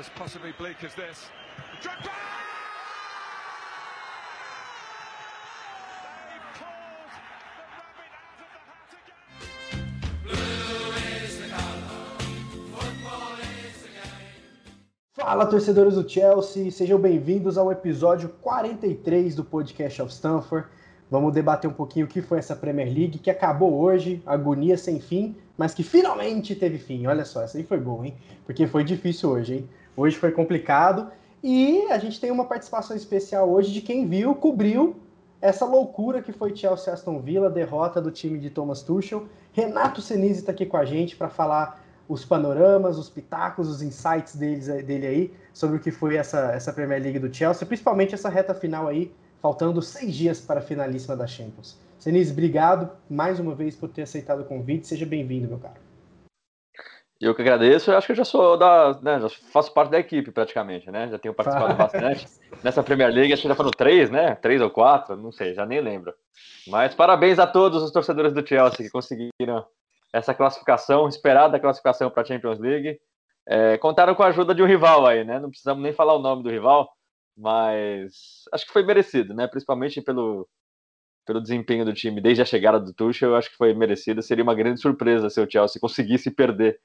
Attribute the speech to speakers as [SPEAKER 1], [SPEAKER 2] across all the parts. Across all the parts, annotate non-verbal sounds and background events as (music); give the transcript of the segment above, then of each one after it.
[SPEAKER 1] as possibly bleak as this. Drogba!
[SPEAKER 2] Fala, torcedores do Chelsea, sejam bem-vindos ao episódio 43 do podcast of Stanford. Vamos debater um pouquinho o que foi essa Premier League, que acabou hoje, agonia sem fim, mas que finalmente teve fim. Olha só, essa aí foi boa, hein? Porque foi difícil hoje, hein? Hoje foi complicado e a gente tem uma participação especial hoje de quem viu, cobriu essa loucura que foi Chelsea Aston Villa, derrota do time de Thomas Tuchel. Renato Senise está aqui com a gente para falar os panoramas, os pitacos, os insights deles, dele aí sobre o que foi essa, essa Premier League do Chelsea, principalmente essa reta final aí, faltando seis dias para a finalíssima da Champions. Senise, obrigado mais uma vez por ter aceitado o convite. Seja bem-vindo, meu caro.
[SPEAKER 3] Eu que agradeço, eu acho que eu já sou da. Né, já faço parte da equipe praticamente, né? Já tenho participado bastante. Nessa Premier League, acho que já foram três, né? Três ou quatro, não sei, já nem lembro. Mas parabéns a todos os torcedores do Chelsea que conseguiram essa classificação, esperada classificação para a Champions League. É, contaram com a ajuda de um rival aí, né? Não precisamos nem falar o nome do rival, mas acho que foi merecido, né? Principalmente pelo, pelo desempenho do time desde a chegada do Tuchel, eu acho que foi merecido. Seria uma grande surpresa se o Chelsea conseguisse perder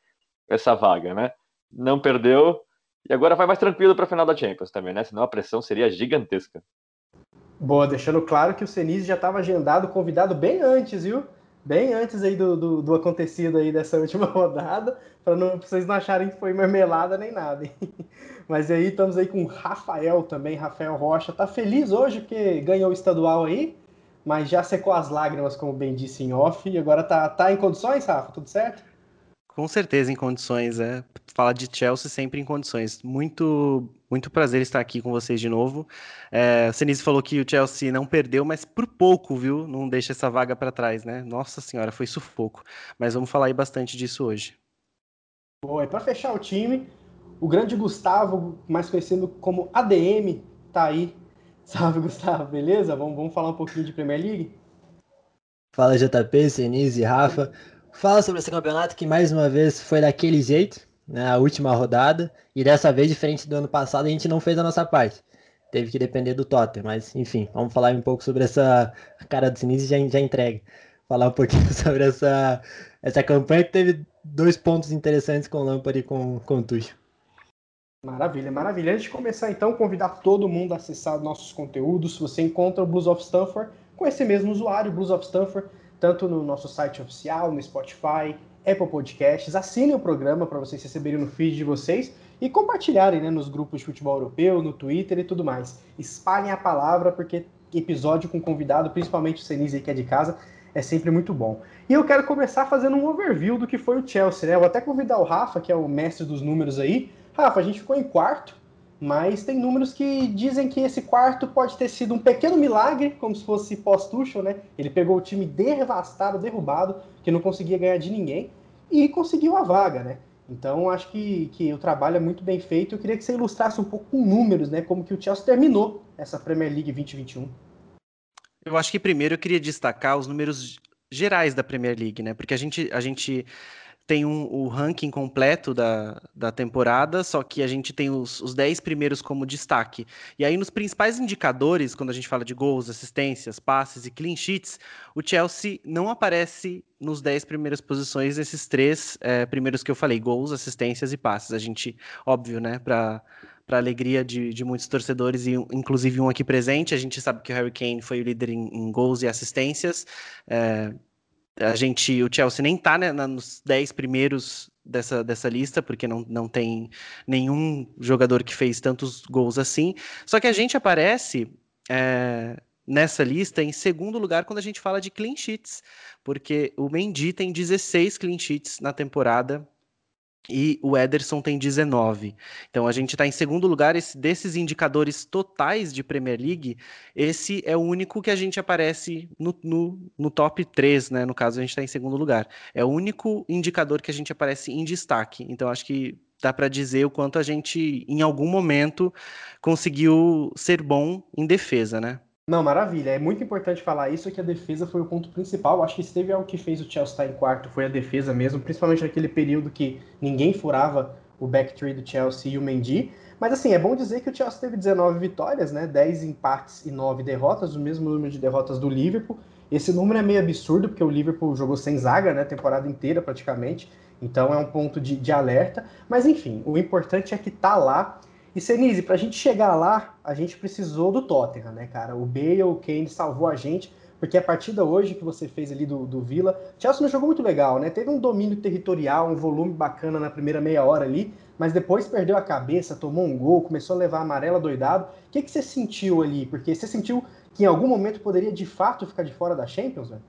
[SPEAKER 3] essa vaga, né? Não perdeu e agora vai mais tranquilo para a final da Champions também, né? Senão a pressão seria gigantesca.
[SPEAKER 2] Boa, deixando claro que o Senise já estava agendado, convidado bem antes, viu? Bem antes aí do, do, do acontecido aí dessa (laughs) última rodada, para vocês não acharem que foi marmelada nem nada. Hein? (laughs) Mas aí estamos aí com o Rafael também, Rafael Rocha. Tá feliz hoje porque ganhou o estadual aí, mas já secou as lágrimas, como bem disse em off, e agora tá, tá em condições, Rafa? Tudo certo?
[SPEAKER 4] Com certeza em condições, é. Falar de Chelsea sempre em condições. Muito, muito prazer estar aqui com vocês de novo. É, o Senise falou que o Chelsea não perdeu, mas por pouco, viu? Não deixa essa vaga para trás, né? Nossa senhora, foi sufoco. Mas vamos falar aí bastante disso hoje.
[SPEAKER 2] Boa, e para fechar o time, o grande Gustavo, mais conhecido como ADM, tá aí. (laughs) Salve, Gustavo, beleza? Vamos, vamos falar um pouquinho de Premier League?
[SPEAKER 5] Fala, JP, Senise, Rafa. Fala sobre esse campeonato que mais uma vez foi daquele jeito, né, a última rodada, e dessa vez, diferente do ano passado, a gente não fez a nossa parte. Teve que depender do Tottenham, mas enfim, vamos falar um pouco sobre essa cara do Sinise já, já entrega. Falar um pouquinho (laughs) sobre essa, essa campanha que teve dois pontos interessantes com o Lampard e com, com o Tuchel.
[SPEAKER 2] Maravilha, maravilha. Antes de começar, então, convidar todo mundo a acessar nossos conteúdos. Você encontra o Blues of Stanford com esse mesmo usuário, Blues of Stanford, tanto no nosso site oficial, no Spotify, Apple Podcasts. Assinem o programa para vocês receberem no feed de vocês e compartilharem né, nos grupos de futebol europeu, no Twitter e tudo mais. Espalhem a palavra, porque episódio com convidado, principalmente o Senise que é de casa, é sempre muito bom. E eu quero começar fazendo um overview do que foi o Chelsea, né? Eu vou até convidar o Rafa, que é o mestre dos números aí. Rafa, a gente ficou em quarto, mas tem números que dizem que esse quarto pode ter sido um pequeno milagre, como se fosse pós-Tuchel, né? Ele pegou o time devastado, derrubado, que não conseguia ganhar de ninguém, e conseguiu a vaga, né? Então, acho que, que o trabalho é muito bem feito. Eu queria que você ilustrasse um pouco com números, né? Como que o Chelsea terminou essa Premier League 2021.
[SPEAKER 4] Eu acho que primeiro eu queria destacar os números gerais da Premier League, né? Porque a gente, a gente tem um, o ranking completo da, da temporada, só que a gente tem os, os 10 primeiros como destaque. E aí, nos principais indicadores, quando a gente fala de gols, assistências, passes e clean sheets, o Chelsea não aparece nos 10 primeiras posições nesses três é, primeiros que eu falei: gols, assistências e passes. A gente, óbvio, né, para para alegria de, de, muitos torcedores, e inclusive um aqui presente. A gente sabe que o Harry Kane foi o líder em, em gols e assistências. É, a gente, o Chelsea nem tá né, nos 10 primeiros dessa, dessa lista, porque não, não tem nenhum jogador que fez tantos gols assim. Só que a gente aparece é, nessa lista em segundo lugar quando a gente fala de clean sheets, porque o Mendy tem 16 clean sheets na temporada e o Ederson tem 19. Então a gente está em segundo lugar. Esse, desses indicadores totais de Premier League, esse é o único que a gente aparece no, no, no top 3, né? No caso, a gente está em segundo lugar. É o único indicador que a gente aparece em destaque. Então acho que dá para dizer o quanto a gente, em algum momento, conseguiu ser bom em defesa, né?
[SPEAKER 2] Não, maravilha. É muito importante falar isso, que a defesa foi o ponto principal. Acho que se teve algo que fez o Chelsea estar em quarto, foi a defesa mesmo, principalmente naquele período que ninguém furava o backtree do Chelsea e o Mendy. Mas assim, é bom dizer que o Chelsea teve 19 vitórias, né? 10 empates e 9 derrotas, o mesmo número de derrotas do Liverpool. Esse número é meio absurdo, porque o Liverpool jogou sem zaga, né? Temporada inteira praticamente. Então é um ponto de, de alerta. Mas enfim, o importante é que tá lá. E Senise, pra gente chegar lá, a gente precisou do Tottenham, né, cara? O Bale, o Kane salvou a gente porque a partida hoje que você fez ali do, do Villa, Chelsea não jogou muito legal, né? Teve um domínio territorial, um volume bacana na primeira meia hora ali, mas depois perdeu a cabeça, tomou um gol, começou a levar a amarela doidado. O que, que você sentiu ali? Porque você sentiu que em algum momento poderia de fato ficar de fora da Champions, velho?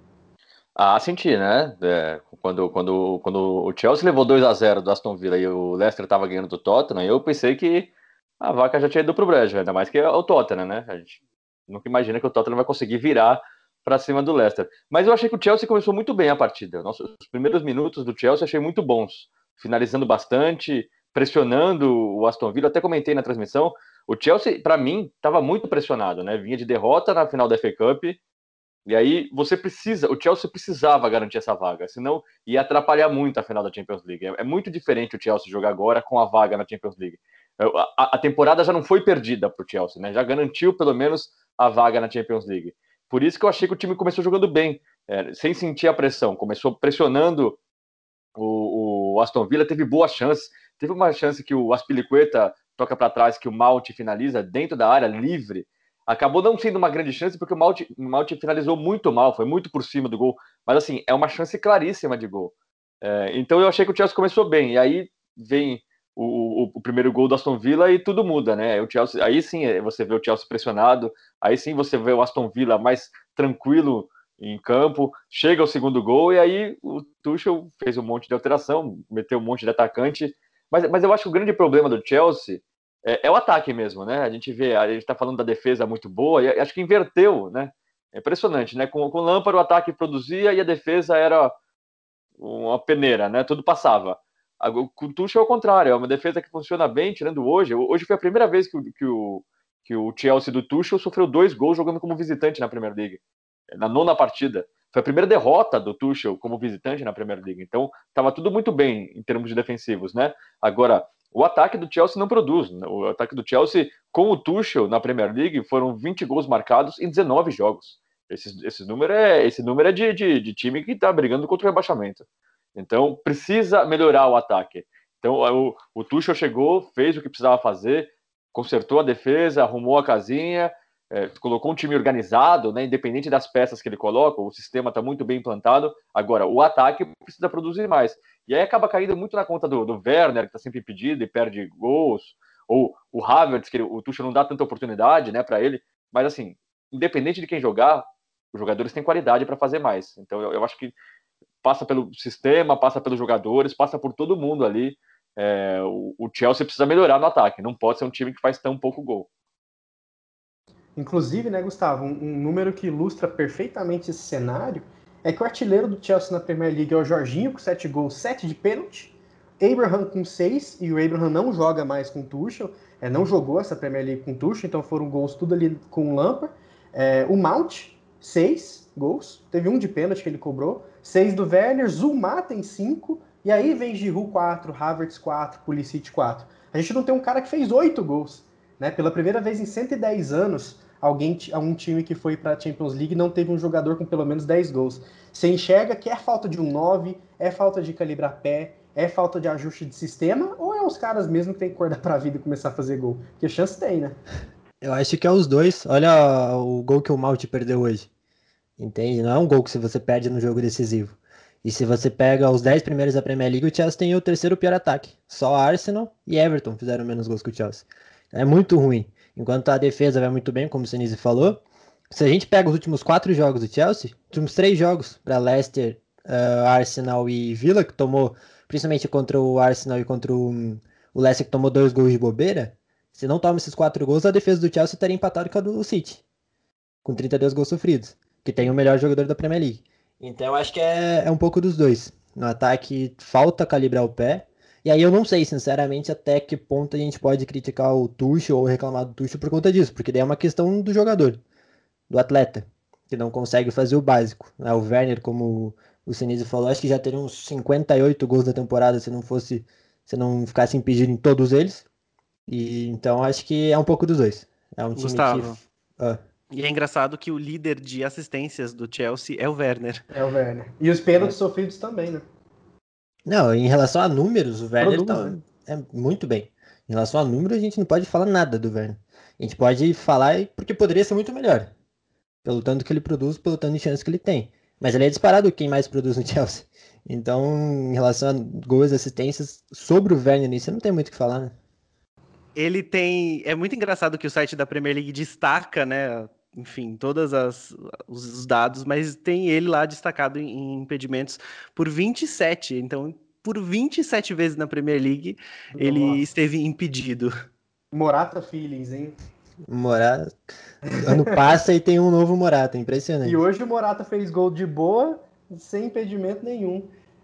[SPEAKER 3] Ah, senti, né? É, quando, quando, quando o Chelsea levou 2 a 0 do Aston Villa e o Leicester estava ganhando do Tottenham, eu pensei que a vaca já tinha ido pro brejo, ainda mais que é o Tottenham, né? A gente nunca imagina que o Tottenham vai conseguir virar para cima do Leicester. Mas eu achei que o Chelsea começou muito bem a partida. Nossa, os primeiros minutos do Chelsea achei muito bons, finalizando bastante, pressionando o Aston Villa. Até comentei na transmissão, o Chelsea, para mim, estava muito pressionado, né? Vinha de derrota na final da FA Cup. E aí você precisa, o Chelsea precisava garantir essa vaga, senão ia atrapalhar muito a final da Champions League. É, é muito diferente o Chelsea jogar agora com a vaga na Champions League. A, a temporada já não foi perdida para o Chelsea, né? Já garantiu pelo menos a vaga na Champions League. Por isso que eu achei que o time começou jogando bem, é, sem sentir a pressão. Começou pressionando o, o, Aston Villa, teve boas chances. Teve uma chance que o Aspilicueta toca para trás, que o Malte finaliza dentro da área, livre. Acabou não sendo uma grande chance, porque o Malte, o finalizou muito mal, foi muito por cima do gol. Mas assim, é uma chance claríssima de gol. É, então eu achei que o Chelsea começou bem. E aí vem o, o, primeiro gol do Aston Villa e tudo muda, né? O Chelsea, aí sim é, você vê o Chelsea pressionado, aí sim você vê o Aston Villa mais tranquilo em campo, chega o segundo gol e aí o Tuchel fez um monte de alteração, meteu um monte de atacante, mas, mas eu acho que o grande problema do Chelsea é, é o ataque mesmo, né? A gente vê, a gente tá falando da defesa muito boa e acho que inverteu, né? É impressionante, né? Com, com o Lampard o ataque produzia e a defesa era uma peneira, né? Tudo passava. O Tuchel é o contrário, é uma defesa que funciona bem, tirando hoje. Hoje foi a primeira vez que o, que o, que o Chelsea do Tuchel sofreu dois gols jogando como visitante na Premier League. Na nona partida. Foi a primeira derrota do Tuchel como visitante na Premier League. Então, estava tudo muito bem em termos de defensivos, né? Agora, o ataque do Chelsea não produz. O ataque do Chelsea, com o Tuchel na Premier League, foram 20 gols marcados em 19 jogos. Esse, esse número é, esse número é de, de, de time que está brigando contra o rebaixamento. Então, precisa melhorar o ataque. Então, o, o Tuchel chegou, fez o que precisava fazer, consertou a defesa, arrumou a casinha, é, colocou um time organizado, né, independente das peças que ele coloca, o sistema está muito bem implantado. Agora, o ataque precisa produzir mais. E aí acaba caindo muito na conta do, do Werner, que está sempre impedido e perde gols, ou o Havertz, que o Tuchel não dá tanta oportunidade né, para ele. Mas, assim, independente de quem jogar, os jogadores têm qualidade para fazer mais. Então, eu, eu acho que passa pelo sistema, passa pelos jogadores, passa por todo mundo ali. É, o, o, Chelsea precisa melhorar no ataque, não pode ser um time que faz tão pouco gol.
[SPEAKER 2] Inclusive, né, Gustavo, um, um número que ilustra perfeitamente esse cenário é que o artilheiro do Chelsea na Premier League é o Jorginho, com 7 gols, 7 de pênalti. Abraham com 6, e o Abraham não joga mais com o Tuchel, é, não jogou essa Premier League com o Tuchel, então foram gols tudo ali com o Lampard. É, o Mount, 6 gols, teve um de pênalti que ele cobrou. 6 do Werner, Zuma tem 5, e aí vem Giroud 4, Havertz 4, Pulisic 4. A gente não tem um cara que fez 8 gols. Né? Pela primeira vez em 110 anos, alguém, um time que foi para a Champions League não teve um jogador com pelo menos 10 gols. Você enxerga que é falta de um 9, é falta de calibrar pé, é falta de ajuste de sistema, ou é os caras mesmo que tem que acordar (laughs) para a vida e começar a fazer gol? Porque chance tem, né?
[SPEAKER 5] Eu acho que é os dois. Olha o gol que o Malte perdeu hoje. Entende? Não é um gol que você perde no jogo decisivo. E se você pega os 10 primeiros da Premier League, o Chelsea tem o terceiro pior ataque. Só Arsenal e Everton fizeram menos gols que o Chelsea. É muito ruim. Enquanto a defesa vai muito bem, como o Senise falou. Se a gente pega os últimos quatro jogos do Chelsea, últimos três jogos para Leicester, uh, Arsenal e Villa, que tomou, principalmente contra o Arsenal e contra o, o Leicester, que tomou dois gols de bobeira. Se não toma esses quatro gols, a defesa do Chelsea estaria empatada com a do City, com 32 gols sofridos que tem o melhor jogador da Premier League. Então eu acho que é, é um pouco dos dois. No ataque falta calibrar o pé. E aí eu não sei, sinceramente, até que ponto a gente pode criticar o Tuchel ou reclamar do Tuchel por conta disso, porque daí é uma questão do jogador, do atleta, que não consegue fazer o básico. Né? O Werner, como o Sinise falou, acho que já teria uns 58 gols da temporada se não fosse você não ficasse impedido em todos eles. E então acho que é um pouco dos dois. É um time
[SPEAKER 4] Gustavo.
[SPEAKER 5] que. Ah,
[SPEAKER 4] E é engraçado que o líder de assistências do Chelsea é o Werner.
[SPEAKER 2] É o Werner. E os pênaltis sofridos também, né?
[SPEAKER 5] Não, em relação a números, o Werner
[SPEAKER 2] Produz,
[SPEAKER 5] tá
[SPEAKER 2] né?
[SPEAKER 5] é muito bem. Em relação a números, a gente não pode falar nada do Werner. A gente pode falar porque poderia ser muito melhor. Pelo tanto que ele produz, pelo tanto de chance que ele tem. Mas ele é disparado quem mais produz no (laughs) Chelsea. Então, em relação a gols e assistências, sobre o Werner nisso, não tem muito o que falar, né?
[SPEAKER 4] Ele tem. É muito engraçado que o site da Premier League destaca, né? Enfim, todos os dados, mas tem ele lá destacado em, impedimentos por 27. Então, por 27 vezes na Premier League, ele
[SPEAKER 2] Nossa.
[SPEAKER 4] esteve impedido.
[SPEAKER 2] Morata Feelings, hein?
[SPEAKER 5] Morata. Ano passa e tem um novo Morata, impressionante.
[SPEAKER 2] E hoje o Morata fez gol de boa, sem impedimento nenhum.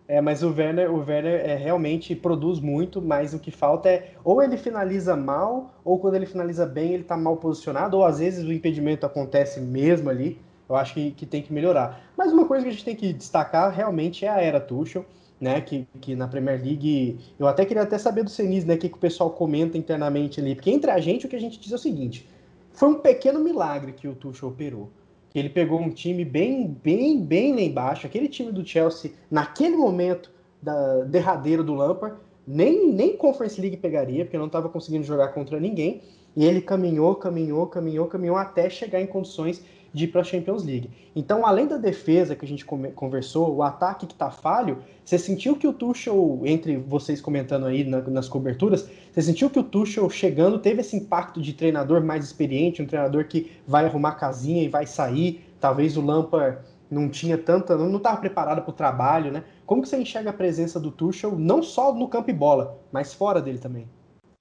[SPEAKER 2] É, mas o Werner, o Werner é, realmente produz muito, mas o que falta é ou ele finaliza mal, ou quando ele finaliza bem, ele tá mal posicionado, ou às vezes o impedimento acontece mesmo ali. Eu acho que, que tem que melhorar. Mas uma coisa que a gente tem que destacar realmente é a era Tuchel, né? Que, que na Premier League. Eu até queria até saber do Senis, né? O que, que o pessoal comenta internamente ali. Porque entre a gente o que a gente diz é o seguinte: foi um pequeno milagre que o Tuchel operou que ele pegou um time bem, bem, bem lá embaixo. Aquele time do Chelsea, naquele momento da derradeiro do Lampard, nem, nem Conference League pegaria, porque não estava conseguindo jogar contra ninguém. E ele caminhou, caminhou, caminhou, caminhou até chegar em condições de ir para a Champions League. Então, além da defesa que a gente conversou, o ataque que tá falho, você sentiu que o Tuchel, entre vocês comentando aí na- nas coberturas, você sentiu que o Tuchel chegando teve esse impacto de treinador mais experiente, um treinador que vai arrumar casinha e vai sair. Talvez o Lampard não tinha tanta, não estava preparado para o trabalho, né? Como que você enxerga a presença do Tuchel não só no campo e bola, mas fora dele também?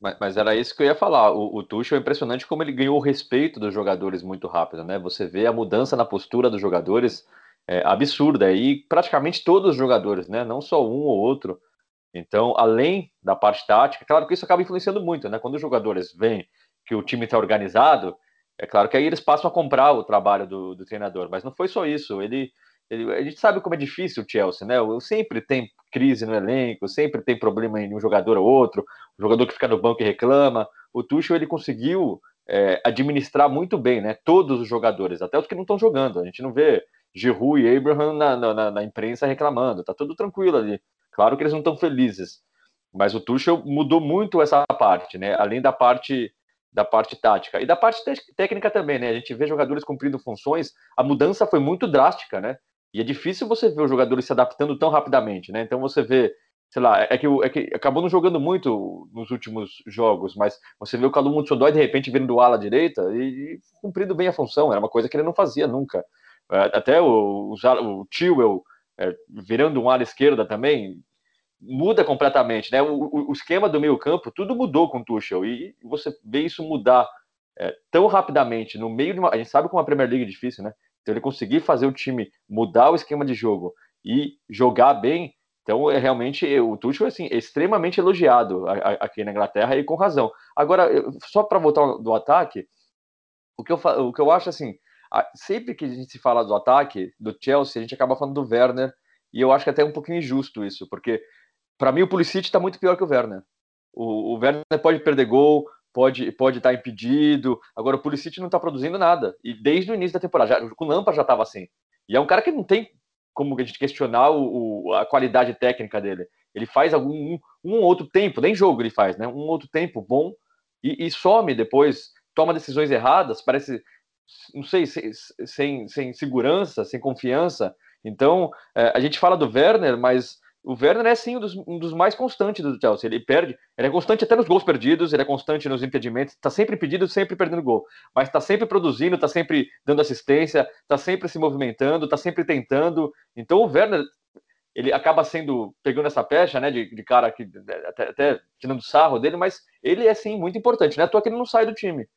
[SPEAKER 3] Mas, mas era isso que eu ia falar. O, o Tuchel é impressionante como ele ganhou o respeito dos jogadores muito rápido, né? Você vê a mudança na postura dos jogadores é, absurda e praticamente todos os jogadores, né? Não só um ou outro. Então, além da parte tática, claro que isso acaba influenciando muito, né? Quando os jogadores veem que o time está organizado, é claro que aí eles passam a comprar o trabalho do, do treinador. Mas não foi só isso. Ele, ele, a gente sabe como é difícil o Chelsea, né? Sempre tem crise no elenco, sempre tem problema em um jogador ou outro, o jogador que fica no banco e reclama. O Tuchel ele conseguiu é, administrar muito bem, né? Todos os jogadores, até os que não estão jogando. A gente não vê Giroud e Abraham na, na, na imprensa reclamando. Tá tudo tranquilo ali. Claro que eles não estão felizes, mas o Tuchel mudou muito essa parte, né? Além da parte da parte tática e da parte técnica também, né? A gente vê jogadores cumprindo funções. A mudança foi muito drástica, né? E é difícil você ver os jogadores se adaptando tão rapidamente, né? Então você vê, sei lá, é que, é que acabou não jogando muito nos últimos jogos, mas você vê o Calum Mutsodói de repente vindo do ala direita e, e, cumprindo bem a função, era uma coisa que ele não fazia nunca. Até o, o, o é, virando um ala esquerda também muda completamente, né? O, o, esquema do meio campo, tudo mudou com o Tuchel e você vê isso mudar é, tão rapidamente no meio de uma... A gente sabe como a Premier League é difícil, né? Então ele conseguir fazer o time mudar o esquema de jogo e jogar bem, então é realmente o Tuchel assim, é extremamente elogiado aqui na Inglaterra e com razão. Agora, só para voltar do ataque, o que eu, o que eu acho assim, sempre que a gente se fala do ataque do Chelsea, a gente acaba falando do Werner e eu acho que até é um pouquinho injusto isso, porque para mim o Pulisic está muito pior que o Werner. O, o Werner pode perder gol, pode pode estar tá impedido. Agora o Pulisic não está produzindo nada. E desde o início da temporada, já, o Lampa já estava assim. E é um cara que não tem como a gente questionar o, o, a qualidade técnica dele. Ele faz algum um, um, outro tempo, nem jogo ele faz, né? Um outro tempo bom e, e some depois, toma decisões erradas, parece, não sei, sem, sem, sem segurança, sem confiança. Então, é, a gente fala do Werner, mas o Werner é sim um dos, um dos, mais constantes do Chelsea. Ele perde, ele é constante até nos gols perdidos, ele é constante nos impedimentos, está sempre impedido, sempre perdendo gol, mas está sempre produzindo, está sempre dando assistência, está sempre se movimentando, está sempre tentando. Então o Werner ele acaba sendo pegando essa pecha, né, de, de cara que até, até, tirando sarro dele, mas ele é sim muito importante, né? À toa que ele não sai do time.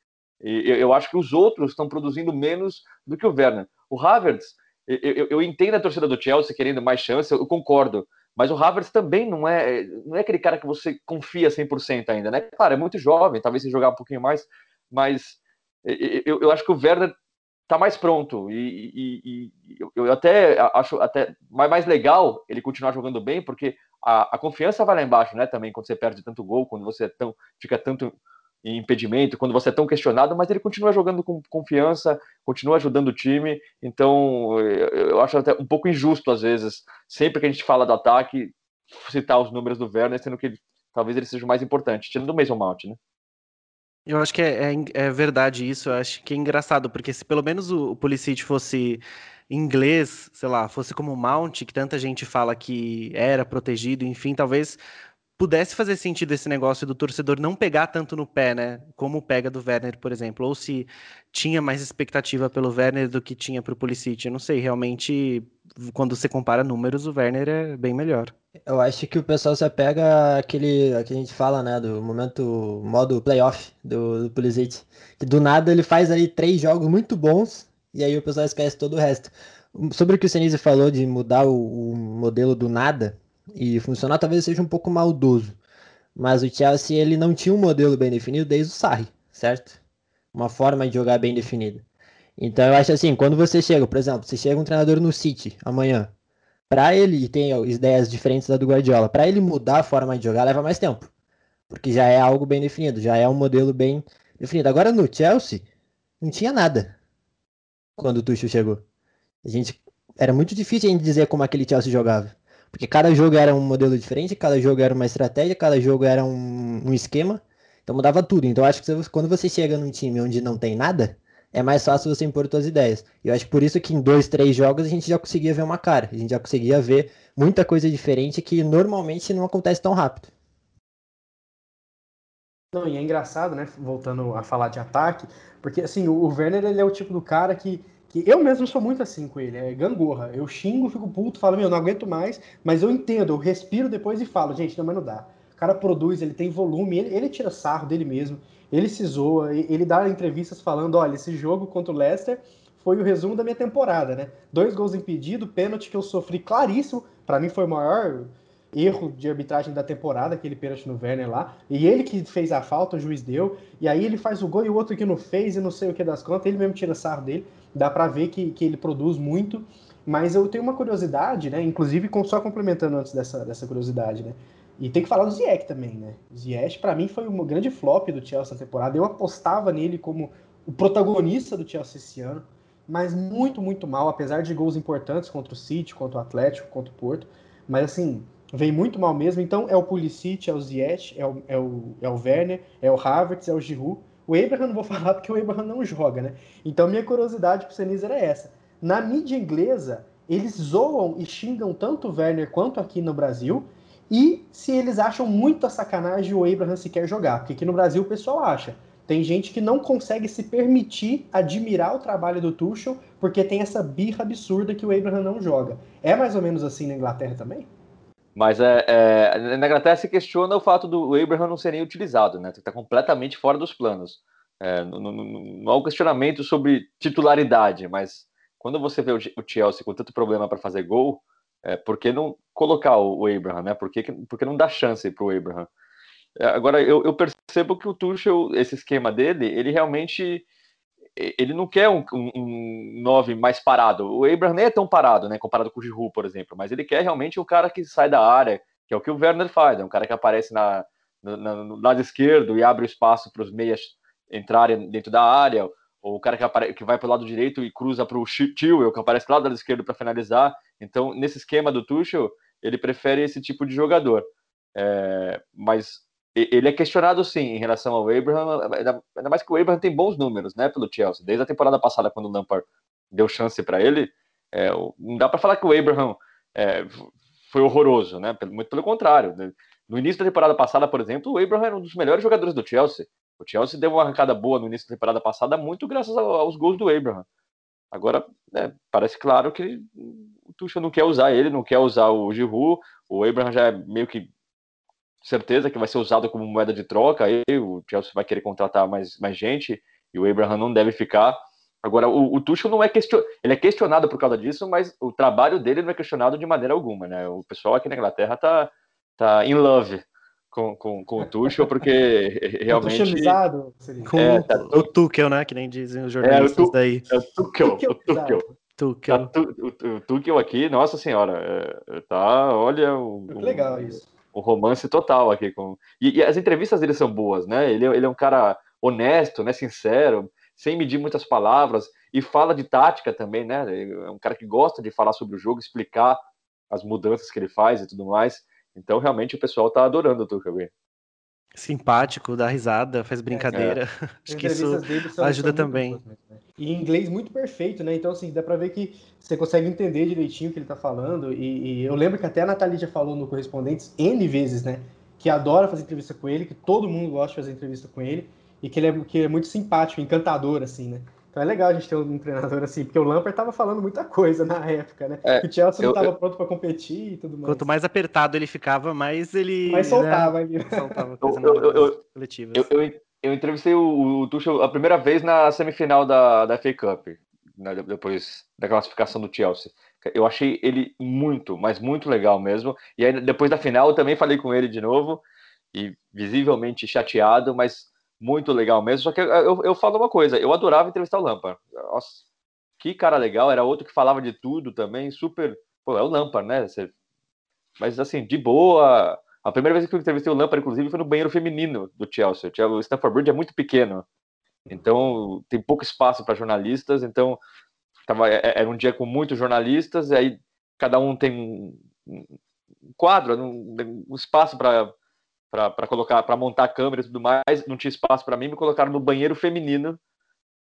[SPEAKER 3] E eu, eu acho que os outros estão produzindo menos do que o Werner. O Havertz, eu, eu, eu entendo a torcida do Chelsea querendo mais chance, eu concordo. Mas o Havertz também não é, não é aquele cara que você confia 100% ainda, né? Claro, é muito jovem, talvez se jogar um pouquinho mais, mas eu, eu acho que o Werner tá mais pronto. E, e, e, eu até acho até mais legal ele continuar jogando bem, porque a, a, confiança vai lá embaixo, né? Também quando você perde tanto gol, quando você é tão, fica tanto em impedimento, quando você é tão questionado, mas ele continua jogando com confiança, continua ajudando o time. Então eu, acho até um pouco injusto às vezes, sempre que a gente fala do ataque, citar os números do Werner, sendo que talvez ele seja o mais importante, tirando o Mason Mount, né?
[SPEAKER 4] Eu acho que é, é, é, verdade isso, eu acho que é engraçado, porque se pelo menos o, o fosse inglês, sei lá, fosse como o Mount, que tanta gente fala que era protegido, enfim, talvez pudesse fazer sentido esse negócio do torcedor não pegar tanto no pé, né? Como pega do Werner, por exemplo. Ou se tinha mais expectativa pelo Werner do que tinha para o Pulisic. Eu não sei, realmente, quando você compara números, o Werner é bem melhor.
[SPEAKER 5] Eu acho que o pessoal se apega àquele que a gente fala, né? Do momento, modo playoff do, do Pulisic. Que do nada ele faz ali três jogos muito bons e aí o pessoal esquece todo o resto. Sobre o que o Senise falou de mudar o, o modelo do nada, e funcionar talvez seja um pouco maldoso. Mas o Chelsea ele não tinha um modelo bem definido desde o Sarri, certo? Uma forma de jogar bem definida. Então eu acho assim, quando você chega, por exemplo, você chega um treinador no City amanhã, para ele tem ideias diferentes da do Guardiola, para ele mudar a forma de jogar leva mais tempo, porque já é algo bem definido, já é um modelo bem definido. Agora no Chelsea não tinha nada quando o Tuchel chegou. A gente era muito difícil a gente dizer como aquele Chelsea jogava. Porque cada jogo era um modelo diferente, cada jogo era uma estratégia, cada jogo era um, um esquema. Então mudava tudo. Então acho que você, quando você chega num time onde não tem nada, é mais fácil você impor suas ideias. E eu acho por isso que em dois, três jogos a gente já conseguia ver uma cara. A gente já conseguia ver muita coisa diferente que normalmente não acontece tão rápido.
[SPEAKER 2] Não, e é engraçado, né? Voltando a falar de ataque, porque assim, o Werner ele é o tipo do cara que que eu mesmo sou muito assim com ele, é gangorra. Eu xingo, fico puto, falo, meu, não aguento mais, mas eu entendo, eu respiro depois e falo, gente, não, mas não dá. O cara produz, ele tem volume, ele, ele tira sarro dele mesmo, ele se zoa, ele dá entrevistas falando, olha, esse jogo contra o Leicester foi o resumo da minha temporada, né? Dois gols impedidos, pênalti que eu sofri claríssimo, para mim foi o maior erro de arbitragem da temporada, aquele pênalti no Werner lá, e ele que fez a falta, o juiz deu, e aí ele faz o gol e o outro que não fez e não sei o que das contas, ele mesmo tira sarro dele, dá para ver que, que ele produz muito, mas eu tenho uma curiosidade, né, inclusive só complementando antes dessa, dessa curiosidade, né, e tem que falar do Ziyech também, né, o Ziyech para mim foi um grande flop do Chelsea na temporada, eu apostava nele como o protagonista do Chelsea esse ano, mas muito, muito mal, apesar de gols importantes contra o City, contra o Atlético, contra o Porto, mas assim, vem muito mal mesmo. Então é o Pulisic, é o Ziyech, é o, é o, é o Werner, é o Havertz, é o Giroud. O Abraham não vou (laughs) falar porque o Abraham não joga, né? Então minha curiosidade para o Senise era essa. Na mídia inglesa, eles zoam e xingam tanto o Werner quanto aqui no Brasil. E se eles acham muita sacanagem o Abraham sequer jogar, porque aqui no Brasil o pessoal acha. Tem gente que não consegue se permitir admirar o trabalho do Tuchel porque tem essa birra absurda que o Abraham não joga. É mais ou menos assim na Inglaterra também?
[SPEAKER 3] Mas é, é, na Inglaterra se questiona o fato do Abraham não ser nem utilizado, né? Está completamente fora dos planos. É, não, não, não, há um questionamento sobre titularidade, mas quando você vê o, Chelsea com tanto problema para fazer gol, é, por que não colocar o, Abraham, né? Por que, por que não dar chance para o Abraham? É, agora, eu, eu, percebo que o Tuchel, esse esquema dele, ele realmente ele não quer um, um, um nove mais parado. O Abraham nem é tão parado, né, comparado com o Giroud, por exemplo, mas ele quer realmente um cara que sai da área, que é o que o Werner faz, é um cara que aparece na, no, no lado esquerdo e abre espaço para os meias entrarem dentro da área, ou o cara que, apare, que vai para o lado direito e cruza para o Tio, que aparece do lado esquerdo para finalizar. Então, nesse esquema do Tuchel, ele prefere esse tipo de jogador. É, mas ele é questionado sim em relação ao Abraham, ainda mais que o Abraham tem bons números, né, pelo Chelsea. Desde a temporada passada, quando o Lampard deu chance para ele, é, não dá para falar que o Abraham é, foi horroroso, né? Muito pelo contrário. Né. No início da temporada passada, por exemplo, o Abraham era um dos melhores jogadores do Chelsea. O Chelsea deu uma arrancada boa no início da temporada passada, muito graças aos gols do Abraham. Agora, né, parece claro que o Tuchel não quer usar ele, não quer usar o Giroud. O Abraham já é meio que certeza que vai ser usado como moeda de troca. Aí o Chelsea vai querer contratar mais, mais gente e o Abraham não deve ficar. Agora, o, o Tuchel não é questionado, ele é questionado por causa disso, mas o trabalho dele não é questionado de maneira alguma, né? O pessoal aqui na Inglaterra tá, tá in love com, com, com o Tuchel, porque (laughs) realmente...
[SPEAKER 2] Tuchelizado,
[SPEAKER 4] com é, tá, o, Tuchel, né? Que nem dizem os jornalistas é, o tu, daí.
[SPEAKER 3] É o Tuchel, o Tuchel.
[SPEAKER 4] Tuchel.
[SPEAKER 3] Tá, o, o Tuchel aqui, nossa senhora, é, tá, olha... O,
[SPEAKER 2] legal isso.
[SPEAKER 3] O romance total aqui. com e, e, as entrevistas dele são boas, né? Ele, ele é um cara honesto, né, sincero, sem medir muitas palavras, e fala de tática também, né? É um cara que gosta de falar sobre o jogo, explicar as mudanças que ele faz e tudo mais. Então, realmente, o pessoal tá adorando o Tuchel.
[SPEAKER 4] Simpático, dá risada, faz brincadeira. É. (laughs) Acho que isso são, ajuda são também.
[SPEAKER 2] Né? E em inglês muito perfeito, né? Então, assim, dá pra ver que você consegue entender direitinho o que ele tá falando. E, e eu lembro que até a Nathalie já falou no Correspondentes N vezes, né? Que adora fazer entrevista com ele, que todo mundo gosta de fazer entrevista com ele. E que ele é, que é muito simpático, encantador, assim, né? Então é legal a gente ter um treinador assim, porque o Lampard tava falando muita coisa na época, né? É, o Chelsea não estava pronto para competir e tudo mais.
[SPEAKER 4] Quanto mais apertado ele ficava, mais ele.
[SPEAKER 2] Mais soltava né? ali.
[SPEAKER 3] Soltava (laughs) coisa eu, eu, eu, eu, eu, eu, entrevistei o, o Tuchel a primeira vez na semifinal da, da FA Cup, né, depois da classificação do Chelsea. Eu achei ele muito, mas muito legal mesmo. E aí, depois da final, eu também falei com ele de novo, e visivelmente chateado, mas muito legal mesmo. Só que eu, eu, falo uma coisa, eu adorava entrevistar o Lampard. Nossa, que cara legal, era outro que falava de tudo também, super. Pô, é o Lampard, né? Você... Mas assim, de boa. A primeira vez que eu entrevistei o Lampard, inclusive, foi no banheiro feminino do Chelsea. O Stanford Bridge é muito pequeno, então tem pouco espaço para jornalistas. Então tava, é, era um dia com muitos jornalistas, e aí cada um tem um quadro, um, um espaço para para colocar, para montar câmera e tudo mais, não tinha espaço para mim, me colocaram no banheiro feminino.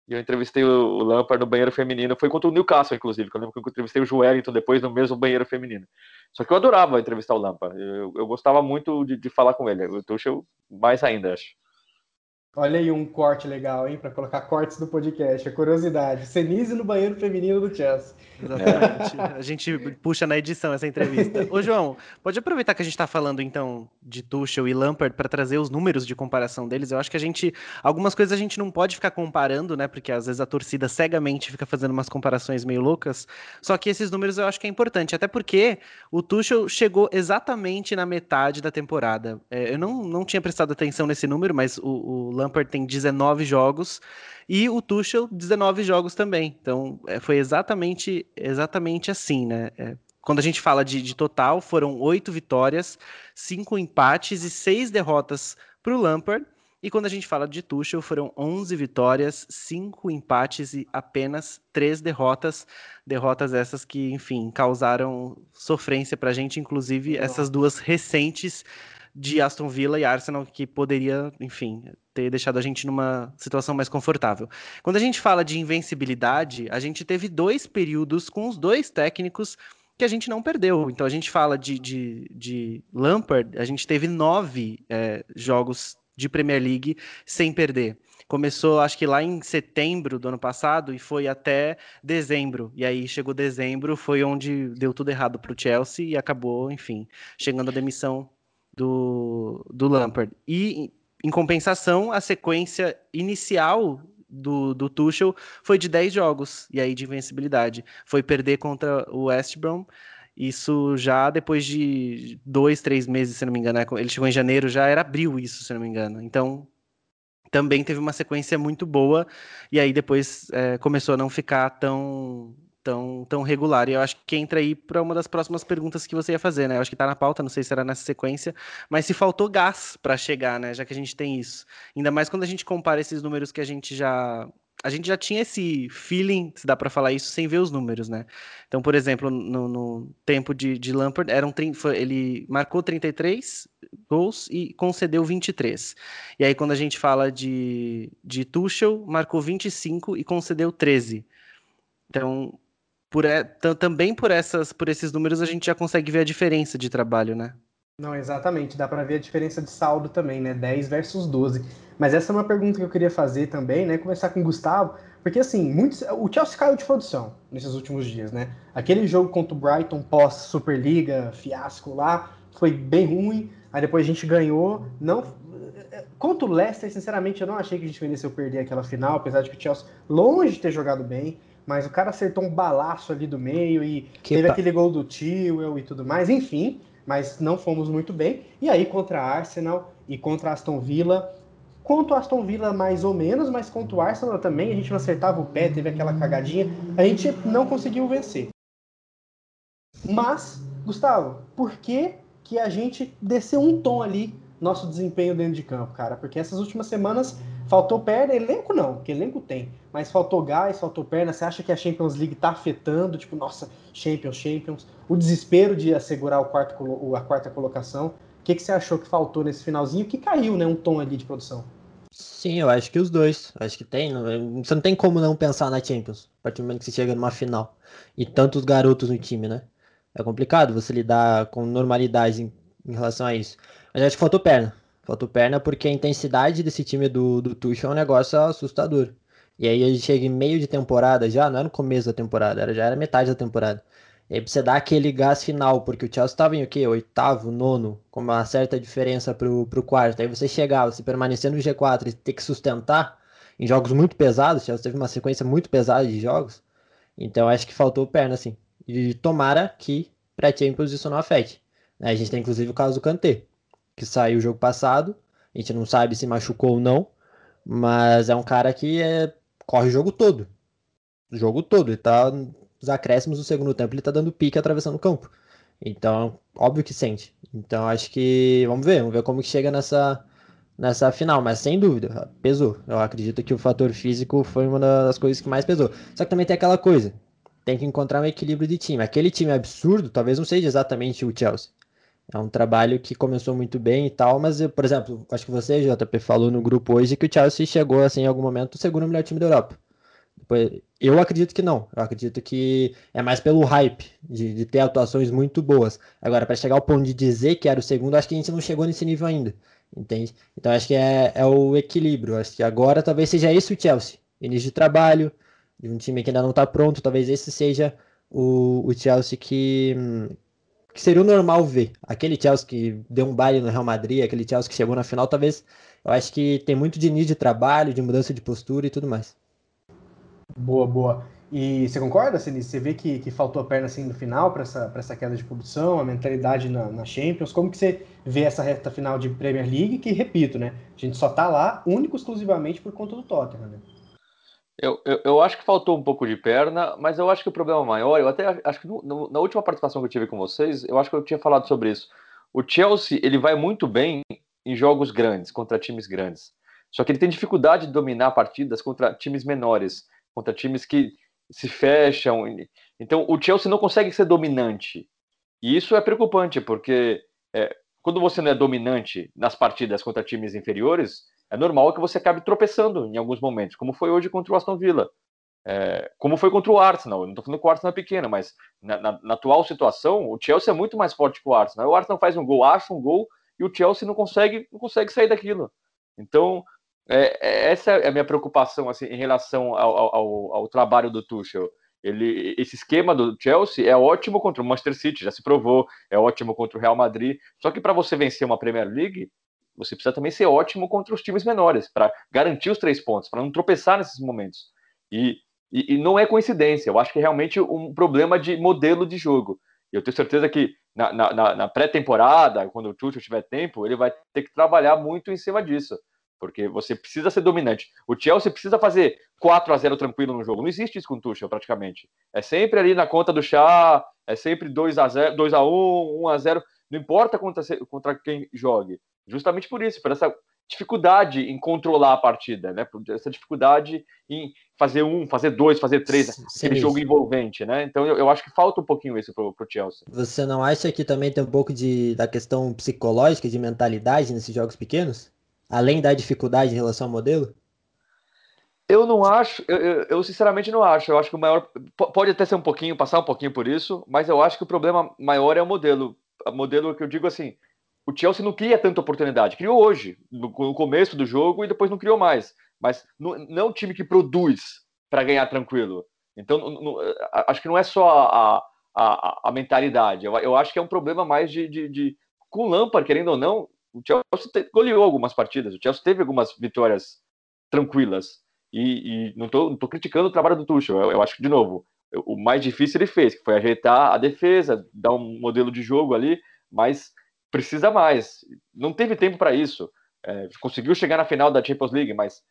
[SPEAKER 3] E eu entrevistei o, o Lampard no banheiro feminino. Foi contra o Newcastle, inclusive, que eu lembro que eu entrevistei o Joelinton depois no mesmo banheiro feminino. Só que eu adorava entrevistar o Lampard. Eu, eu gostava muito de, de falar com ele. O Tuchel mais ainda, acho.
[SPEAKER 2] Olha aí um corte legal, hein? Para colocar cortes do podcast. A curiosidade. Senise no banheiro feminino do Chelsea.
[SPEAKER 4] Exatamente. a gente puxa na edição essa entrevista. Ô, João, pode aproveitar que a gente está falando, então, de Tuchel e Lampard para trazer os números de comparação deles. Eu acho que a gente. Algumas coisas a gente não pode ficar comparando, né? Porque às vezes a torcida cegamente fica fazendo umas comparações meio loucas. Só que esses números eu acho que é importante. Até porque o Tuchel chegou exatamente na metade da temporada. É, eu não, não tinha prestado atenção nesse número, mas o, o Lampard tem 19 jogos e o Tuchel 19 jogos também. Então é, foi exatamente exatamente assim, né? É, quando a gente fala de, de total, foram oito vitórias, cinco empates e seis derrotas para o Lampard. E quando a gente fala de Tuchel, foram 11 vitórias, 5 empates e apenas 3 derrotas. Derrotas essas que, enfim, causaram sofrência para a gente, inclusive essas duas recentes de Aston Villa e Arsenal, que poderia, enfim, ter deixado a gente numa situação mais confortável. Quando a gente fala de invencibilidade, a gente teve dois períodos com os dois técnicos que a gente não perdeu. Então a gente fala de, de, de Lampard, a gente teve nove é, jogos de Premier League sem perder. Começou, acho que lá em setembro do ano passado e foi até dezembro. E aí chegou dezembro, foi onde deu tudo errado para o Chelsea e acabou, enfim, chegando a demissão do, do Lampard. E, em compensação, a sequência inicial do, do Tuchel foi de 10 jogos, e aí de invencibilidade. Foi perder contra o West Brom, isso já depois de dois, três meses, se não me engano. Né? Ele chegou em janeiro, já era abril isso, se não me engano. Então, também teve uma sequência muito boa, e aí depois é, começou a não ficar tão tão, tão regular. E eu acho que entra aí para uma das próximas perguntas que você ia fazer, né? Eu acho que está na pauta, não sei se era nessa sequência, mas se faltou gás para chegar, né? Já que a gente tem isso. Ainda mais quando a gente compara esses números que a gente já a gente já tinha esse feeling, se dá para falar isso, sem ver os números, né? Então, por exemplo, no, no tempo de, de Lampard, eram, foi, ele marcou 33 gols e concedeu 23. E aí, quando a gente fala de, de Tuchel, marcou 25 e concedeu 13. Então, por, também por, essas, por esses números a gente já consegue ver a diferença de trabalho, né?
[SPEAKER 2] Não, exatamente. Dá para ver a diferença de saldo também, né? 10 versus 12. Mas essa é uma pergunta que eu queria fazer também, né? Começar com o Gustavo, porque assim, muitos, o Chelsea caiu de produção nesses últimos dias, né? Aquele jogo contra o Brighton pós Superliga, fiasco lá, foi bem ruim. Aí depois a gente ganhou, não Contra o Leicester, sinceramente, eu não achei que a gente mereceu perder aquela final, apesar de que o Chelsea longe de ter jogado bem mas o cara acertou um balaço ali do meio e que teve aquele gol do Tio e tudo mais, enfim. mas não fomos muito bem. E aí contra Arsenal e contra Aston Villa, Quanto Aston Villa, mais ou menos, mas quanto Arsenal também, a gente não acertava o pé, teve aquela cagadinha, a gente não conseguiu vencer. Mas, Gustavo, por que, que a gente desceu um tom ali nosso desempenho dentro de campo, cara? Porque essas últimas semanas faltou perna, elenco não, porque elenco tem, mas faltou gás, faltou perna. Você acha que a Champions League tá afetando? Tipo, nossa, Champions, Champions, o desespero de assegurar o quarto, a quarta colocação. O que, que você achou que faltou nesse finalzinho que caiu, né? Um tom ali de produção.
[SPEAKER 5] Sim, eu acho que os dois. Acho que tem. Você não tem como não pensar na Champions, a partir do momento que você chega numa final. E tantos garotos no time, né? É complicado você lidar com normalidade em, em relação a isso. Mas acho que faltou perna. Faltou perna porque a intensidade desse time do, do Tuchel é um negócio assustador. E aí a gente chega em meio de temporada já, não era no começo da temporada, era, já era metade da temporada. E aí pra você dar aquele gás final, porque o Chelsea estava em o quê? Oitavo, nono, com uma certa diferença pro, pro quarto. Aí você chegar, você permanecer no G4 e ter que sustentar em jogos muito pesados, o Chelsea teve uma sequência muito pesada de jogos. Então acho que faltou perna, assim. E tomara que pra Champions isso não afete. A gente tem inclusive o caso do Kanté, que saiu o jogo passado. A gente não sabe se machucou ou não, mas é um cara que é, corre o jogo todo. O jogo todo. Ele tá os acréscimos do segundo tempo, ele tá dando pique atravessando o campo. Então, óbvio que sente. Então, acho que vamos ver, vamos ver como que chega nessa nessa final, mas sem dúvida, pesou. Eu acredito que o fator físico foi uma das coisas que mais pesou. Só que também tem aquela coisa, tem que encontrar um equilíbrio de time. Aquele time absurdo, talvez não seja exatamente o Chelsea. É um trabalho que começou muito bem e tal, mas, por exemplo, acho que você, JP, falou no grupo hoje que o Chelsea chegou, assim, em algum momento, o segundo melhor time da Europa. Eu acredito que não. Eu acredito que é mais pelo hype de, de ter atuações muito boas. Agora, para chegar ao ponto de dizer que era o segundo, acho que a gente não chegou nesse nível ainda. Entende? Então, acho que é, é o equilíbrio. Acho que agora talvez seja esse o Chelsea. Início de trabalho, de um time que ainda não está pronto. Talvez esse seja o, o Chelsea que, que seria o normal ver. Aquele Chelsea que deu um baile no Real Madrid, aquele Chelsea que chegou na final, talvez. Eu acho que tem muito de início de trabalho, de mudança de postura e tudo mais.
[SPEAKER 2] Boa, boa. E você concorda, Sinise? Você vê que, que faltou a perna assim no final para essa, essa queda de produção, a mentalidade na, na, Champions? Como que você vê essa reta final de Premier League? Que, repito, né? A gente só tá lá único exclusivamente por conta do Tottenham, né?
[SPEAKER 3] Eu, eu, eu, acho que faltou um pouco de perna, mas eu acho que o problema maior, eu até acho que no, no, na última participação que eu tive com vocês, eu acho que eu tinha falado sobre isso. O Chelsea, ele vai muito bem em jogos grandes, contra times grandes. Só que ele tem dificuldade de dominar partidas contra times menores contra times que se fecham. Então, o Chelsea não consegue ser dominante. E isso é preocupante, porque é, quando você não é dominante nas partidas contra times inferiores, é normal que você acabe tropeçando em alguns momentos, como foi hoje contra o Aston Villa. É, como foi contra o Arsenal. Eu não estou falando que o Arsenal é pequeno, mas na, na, na, atual situação, o Chelsea é muito mais forte que o Arsenal. O Arsenal faz um gol, acha um gol, e o Chelsea não consegue, não consegue sair daquilo. Então, é, é, essa é a minha preocupação assim, em relação ao, ao, ao, trabalho do Tuchel. Ele, esse esquema do Chelsea é ótimo contra o Manchester City, já se provou, é ótimo contra o Real Madrid. Só que para você vencer uma Premier League, você precisa também ser ótimo contra os times menores, para garantir os três pontos, para não tropeçar nesses momentos. E, e, e, não é coincidência, eu acho que é realmente um problema de modelo de jogo. Eu tenho certeza que na, na, na pré-temporada, quando o Tuchel tiver tempo, ele vai ter que trabalhar muito em cima disso porque você precisa ser dominante. O Chelsea precisa fazer 4 a 0 tranquilo no jogo. Não existe isso com o Tuchel, praticamente. É sempre ali na conta do chá, é sempre 2 a 0, 2 a 1, 1 a 0, não importa contra, contra quem jogue. Justamente por isso, por essa dificuldade em controlar a partida, né? Essa dificuldade em fazer um, fazer dois, fazer três, Sim, aquele jogo envolvente, né? Então eu, eu, acho que falta um pouquinho isso pro, pro Chelsea.
[SPEAKER 5] Você não acha que também tem um pouco de, da questão psicológica, de mentalidade nesses jogos pequenos? além da dificuldade em relação ao modelo?
[SPEAKER 3] Eu não acho, eu, eu, eu, sinceramente não acho. Eu acho que o maior. Pode até ser um pouquinho, passar um pouquinho por isso, mas eu acho que o problema maior é o modelo. O modelo que eu digo assim: o Chelsea não cria tanta oportunidade. Criou hoje, no, no começo do jogo, e depois não criou mais. Mas não, não é um time que produz para ganhar tranquilo. Então, não, não, acho que não é só a, a, a mentalidade. Eu, eu, acho que é um problema mais de. de, de com o Lampard, querendo ou não, o Chelsea goleou algumas partidas, o Chelsea teve algumas vitórias tranquilas. E, e não estou criticando o trabalho do Tuchel, eu, eu, acho que, de novo, o mais difícil ele fez, que foi ajeitar a defesa, dar um modelo de jogo ali, mas precisa mais. Não teve tempo para isso. É, conseguiu chegar na final da Champions League, mas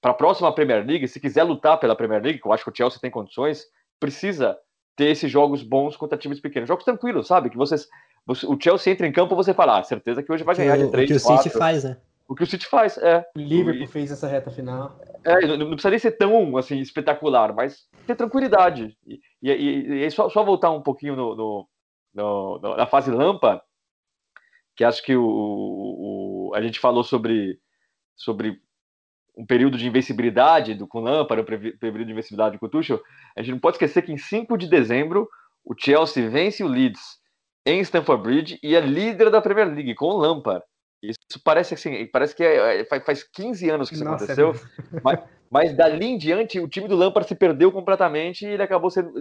[SPEAKER 3] para a próxima Premier League, se quiser lutar pela Premier League, que eu acho que o Chelsea tem condições, precisa ter esses jogos bons contra times pequenos. Jogos tranquilos, sabe? Que vocês, você, o Chelsea entra em campo você fala, ah, certeza que hoje vai ganhar de 3,
[SPEAKER 5] O que o
[SPEAKER 3] 4.
[SPEAKER 5] City faz, né?
[SPEAKER 3] O que o City faz, é.
[SPEAKER 2] O Liverpool fez essa reta final.
[SPEAKER 3] É, não, não precisa nem ser tão assim, espetacular, mas ter tranquilidade. E, e, e, e só, só, voltar um pouquinho no, no, no, na fase Lampa, que acho que o, o, a gente falou sobre, sobre um período de invencibilidade do, com Lampard, um período de invencibilidade com o Tuchel, a gente não pode esquecer que em 5 de dezembro o Chelsea vence o Leeds em Stamford Bridge e é líder da Premier League com o Lampard. Isso parece assim, parece que é, é, faz 15 anos que isso Nossa, aconteceu, é (laughs) mas, mas dali em diante o time do Lampard se perdeu completamente e ele acabou sendo,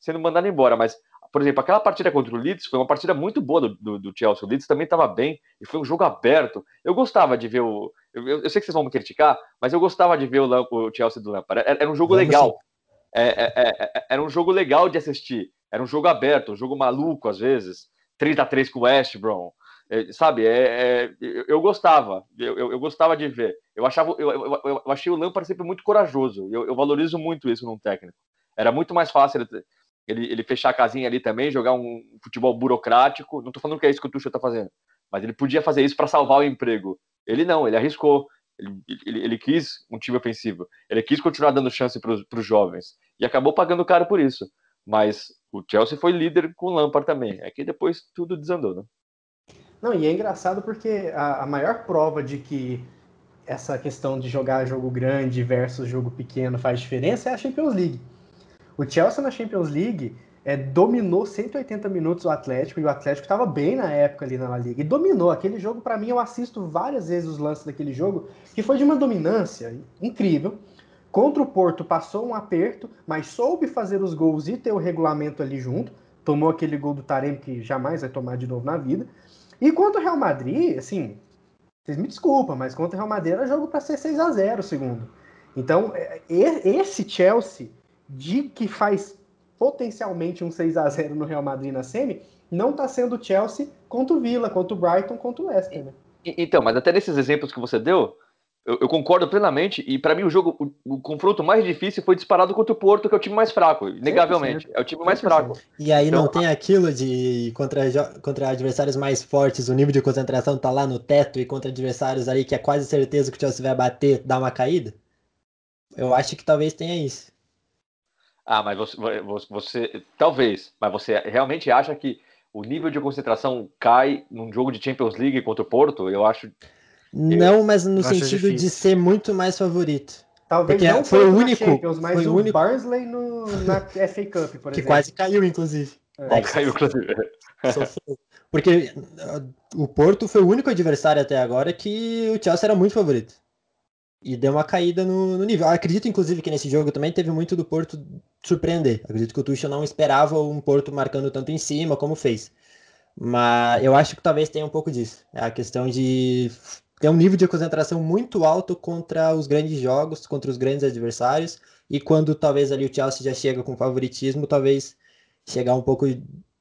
[SPEAKER 3] sendo mandado embora. Mas, por exemplo, aquela partida contra o Leeds foi uma partida muito boa do, do, do Chelsea. O Leeds também estava bem e foi um jogo aberto. Eu gostava de ver o. Eu, eu, sei que vocês vão me criticar, mas eu gostava de ver o, o Chelsea do Lampard. Era, era um jogo Vamos legal. É, é, é, era um jogo legal de assistir. Era um jogo aberto, um jogo maluco às vezes. 3 a 3 com o West Brom. É, sabe, é, é, eu, gostava, eu, eu, gostava de ver. Eu achava, eu, eu, eu achei o Lampard sempre muito corajoso. Eu, eu, valorizo muito isso num técnico. Era muito mais fácil ele, ele, ele, fechar a casinha ali também, jogar um futebol burocrático. Não estou falando que é isso que o Tuchel está fazendo, mas ele podia fazer isso para salvar o emprego. Ele não, ele arriscou. Ele, ele, ele, quis um time ofensivo. Ele quis continuar dando chance para os jovens e acabou pagando caro por isso. Mas o Chelsea foi líder com o Lampard também. É que depois tudo desandou, né?
[SPEAKER 2] Não, e é engraçado porque a, a, maior prova de que essa questão de jogar jogo grande versus jogo pequeno faz diferença é a Champions League. O Chelsea na Champions League é, dominou 180 minutos o Atlético, e o Atlético estava bem na época ali na La Liga, e dominou. Aquele jogo, para mim, eu assisto várias vezes os lances daquele jogo, que foi de uma dominância incrível. Contra o Porto passou um aperto, mas soube fazer os gols e ter o regulamento ali junto. Tomou aquele gol do Taremi que jamais vai tomar de novo na vida. E contra o Real Madrid, assim, vocês me desculpam, mas contra o Real Madrid era jogo para ser 6 a 0 segundo. Então, é, esse Chelsea, de que faz potencialmente um 6 a 0 no Real Madrid na semi, não está sendo o Chelsea contra o Villa, contra o Brighton, contra o Leicester. Né?
[SPEAKER 3] Então, mas até nesses exemplos que você deu, eu, eu concordo plenamente, e para mim o jogo, o, o, confronto mais difícil foi disparado contra o Porto, que é o time mais fraco, negavelmente. É o time mais fraco.
[SPEAKER 5] E aí então, não tem aquilo de contra, contra adversários mais fortes, o nível de concentração tá lá no teto, e contra adversários aí que é quase certeza que o Chelsea vai bater, dar uma caída? Eu acho que talvez tenha isso.
[SPEAKER 3] Ah, mas você, você, você talvez, mas você realmente acha que o nível de concentração cai num jogo de Champions League contra o Porto? Eu acho
[SPEAKER 5] não, mas no sentido de ser muito mais favorito.
[SPEAKER 2] Talvez Porque não foi o único, Champions, mas foi o, único... Barnsley no, na (laughs) FA Cup, por
[SPEAKER 5] que
[SPEAKER 2] exemplo.
[SPEAKER 5] Que quase caiu, inclusive.
[SPEAKER 3] É. Caiu, inclusive. (laughs)
[SPEAKER 5] Porque uh, o Porto foi o único adversário até agora que o Chelsea era muito favorito. E deu uma caída no, no nível. Eu acredito, inclusive, que nesse jogo também teve muito do Porto surpreender. Acredito que o Tuchel não esperava um Porto marcando tanto em cima como fez. Mas eu acho que talvez tenha um pouco disso. É a questão de tem um nível de concentração muito alto contra os grandes jogos, contra os grandes adversários, e quando talvez ali o Chelsea já chega com favoritismo, talvez chegar um pouco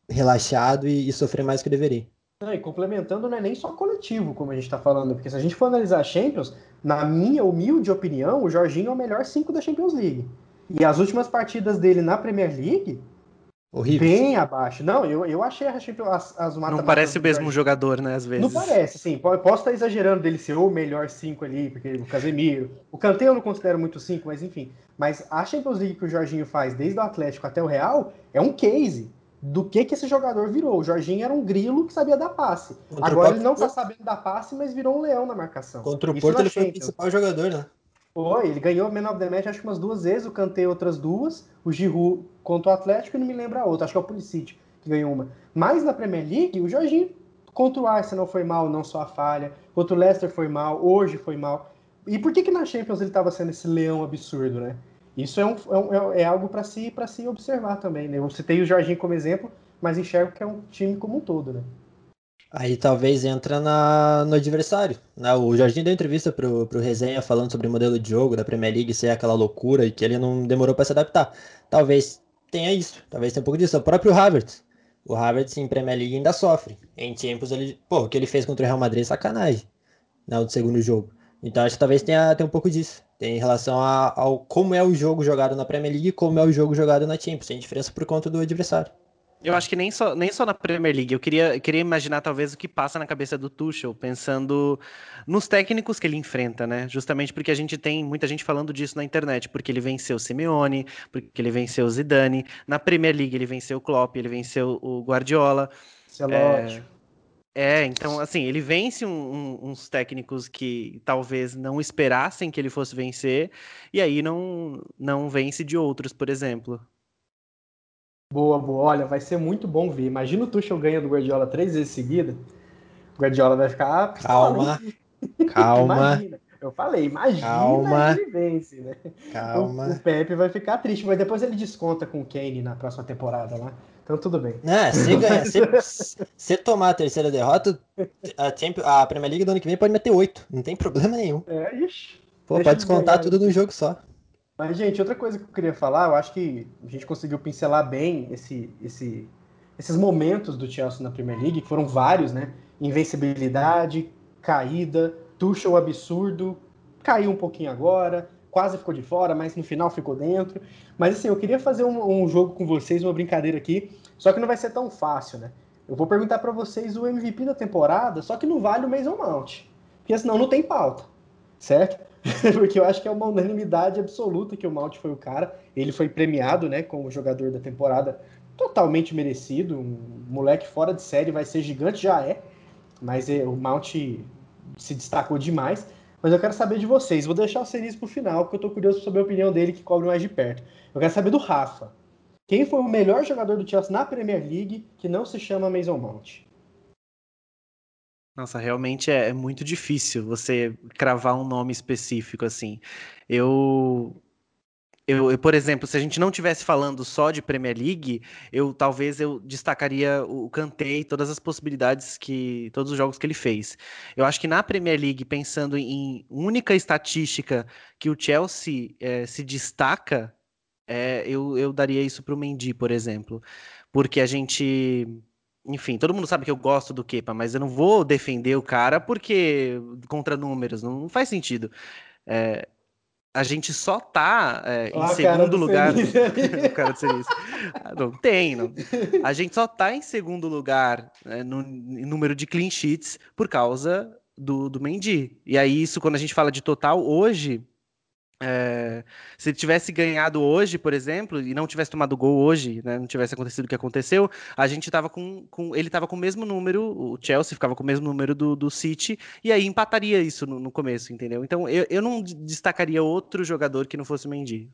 [SPEAKER 5] relaxado e, e sofrer mais que deveria.
[SPEAKER 2] e complementando, não é nem só coletivo, como a gente está falando, porque se a gente for analisar a Champions, na minha humilde opinião, o Jorginho é o melhor 5 da Champions League. E as últimas partidas dele na Premier League,
[SPEAKER 5] Horrível.
[SPEAKER 2] Bem abaixo. Não, eu, eu achei as, as, as
[SPEAKER 4] mata Não parece o mesmo jogador, né, às vezes.
[SPEAKER 2] Não parece, sim. Posso estar exagerando dele ser o melhor 5 ali, porque o Casemiro. O Kanté eu não considero muito 5, mas enfim. Mas a Champions League que o Jorginho faz, desde o Atlético até o Real, é um case do que que esse jogador virou. O Jorginho era um grilo que sabia dar passe. Contra Agora ele não está sabendo dar passe, mas virou um leão na marcação.
[SPEAKER 5] Contra o Porto ele foi o principal jogador, né?
[SPEAKER 2] Foi, ele ganhou Man of the Match acho que umas duas vezes, o Kanté outras duas, o Giroud contra o Atlético e não me lembro a outra, acho que é o Pulisic que ganhou uma. Mas na Premier League, o Jorginho contra o Arsenal foi mal, não só a falha, contra o Leicester foi mal, hoje foi mal. E por que que na Champions ele estava sendo esse leão absurdo, né? Isso é, um, é, um, é algo para se, se observar também, né? Eu citei o Jorginho como exemplo, mas enxergo que é um time como um todo, né?
[SPEAKER 5] Aí talvez entra na, no adversário. Né? O Jorginho deu entrevista pro, pro Resenha falando sobre o modelo de jogo da Premier League ser aquela loucura e que ele não demorou para se adaptar. Talvez tenha isso, talvez tenha um pouco disso. O próprio Havertz. O Havertz em Premier League ainda sofre. Em Champions, ele, pô, o que ele fez contra o Real Madrid é sacanagem. No segundo jogo. Então acho que talvez tenha, tenha um pouco disso. Tem em relação a, ao como é o jogo jogado na Premier League e como é o jogo jogado na Champions. Tem diferença por conta do adversário.
[SPEAKER 4] Eu acho que nem só, nem só na Premier League. Eu queria, queria imaginar talvez o que passa na cabeça do Tuchel, pensando nos técnicos que ele enfrenta, né? Justamente porque a gente tem muita gente falando disso na internet, porque ele venceu o Simeone, porque ele venceu o Zidane. Na Premier League ele venceu o Klopp, ele venceu o Guardiola.
[SPEAKER 2] Celote.
[SPEAKER 4] É, é, então, assim, ele vence um, um, uns técnicos que talvez não esperassem que ele fosse vencer, e aí não, não vence de outros, por exemplo.
[SPEAKER 2] Boa, boa. Olha, vai ser muito bom ver. Imagina o Tuchel ganha do Guardiola três vezes seguida. O Guardiola vai ficar.
[SPEAKER 5] Calma. Calma.
[SPEAKER 2] Imagina. Eu falei, imagina
[SPEAKER 5] Calma.
[SPEAKER 2] ele vence, né?
[SPEAKER 5] Calma.
[SPEAKER 2] O, o Pepe vai ficar triste, mas depois ele desconta com o Kane na próxima temporada lá. Então tudo bem.
[SPEAKER 5] É, se, ganhar, se, (laughs) se tomar a terceira derrota, a, Champions, a Premier League do ano que vem pode meter oito. Não tem problema nenhum.
[SPEAKER 2] É, ixi.
[SPEAKER 5] Pô, pode descontar
[SPEAKER 2] ganhar.
[SPEAKER 5] tudo num jogo só.
[SPEAKER 2] Mas, gente, outra coisa que eu queria falar, eu acho que a gente conseguiu pincelar bem esse, esse, esses momentos do Chelsea na Premier League, que foram vários, né? Invencibilidade, caída, Tuchel absurdo, caiu um pouquinho agora, quase ficou de fora, mas no final ficou dentro. Mas assim, eu queria fazer um, um jogo com vocês, uma brincadeira aqui, só que não vai ser tão fácil, né? Eu vou perguntar para vocês o MVP da temporada, só que não vale o Mason Mount, porque senão não tem pauta, certo? (laughs) porque eu acho que é uma unanimidade absoluta que o Mount foi o cara. Ele foi premiado, né, como jogador da temporada, totalmente merecido. Um moleque fora de série, vai ser gigante, já é. Mas é, o Mount se destacou demais. Mas eu quero saber de vocês. Vou deixar o Senis pro final, porque eu tô curioso sobre a opinião dele, que cobre mais de perto. Eu quero saber do Rafa. Quem foi o melhor jogador do Chelsea na Premier League que não se chama Mason Mount?
[SPEAKER 4] Nossa, realmente é, é muito difícil você cravar um nome específico assim. Eu, eu, eu, por exemplo, se a gente não tivesse falando só de Premier League, eu talvez eu destacaria o Kanté e todas as possibilidades que todos os jogos que ele fez. Eu acho que na Premier League, pensando em única estatística que o Chelsea é, se destaca, é, eu, eu daria isso para o Mendy, por exemplo, porque a gente enfim, todo mundo sabe que eu gosto do Kepa, mas eu não vou defender o cara porque contra números, não, faz sentido. É, a gente só tá é, em segundo lugar. o cara Seris. (laughs) Não tem, não. A gente só tá em segundo lugar né, no em número de clean sheets por causa do, do Mendy. E aí, isso, quando a gente fala de total, hoje, é, se ele tivesse ganhado hoje, por exemplo, e não tivesse tomado gol hoje, né, não tivesse acontecido o que aconteceu, a gente tava com, com ele estava com o mesmo número, o Chelsea ficava com o mesmo número do, do City, e aí empataria isso no, no começo, entendeu? Então eu, eu não destacaria outro jogador que não fosse o Mendy.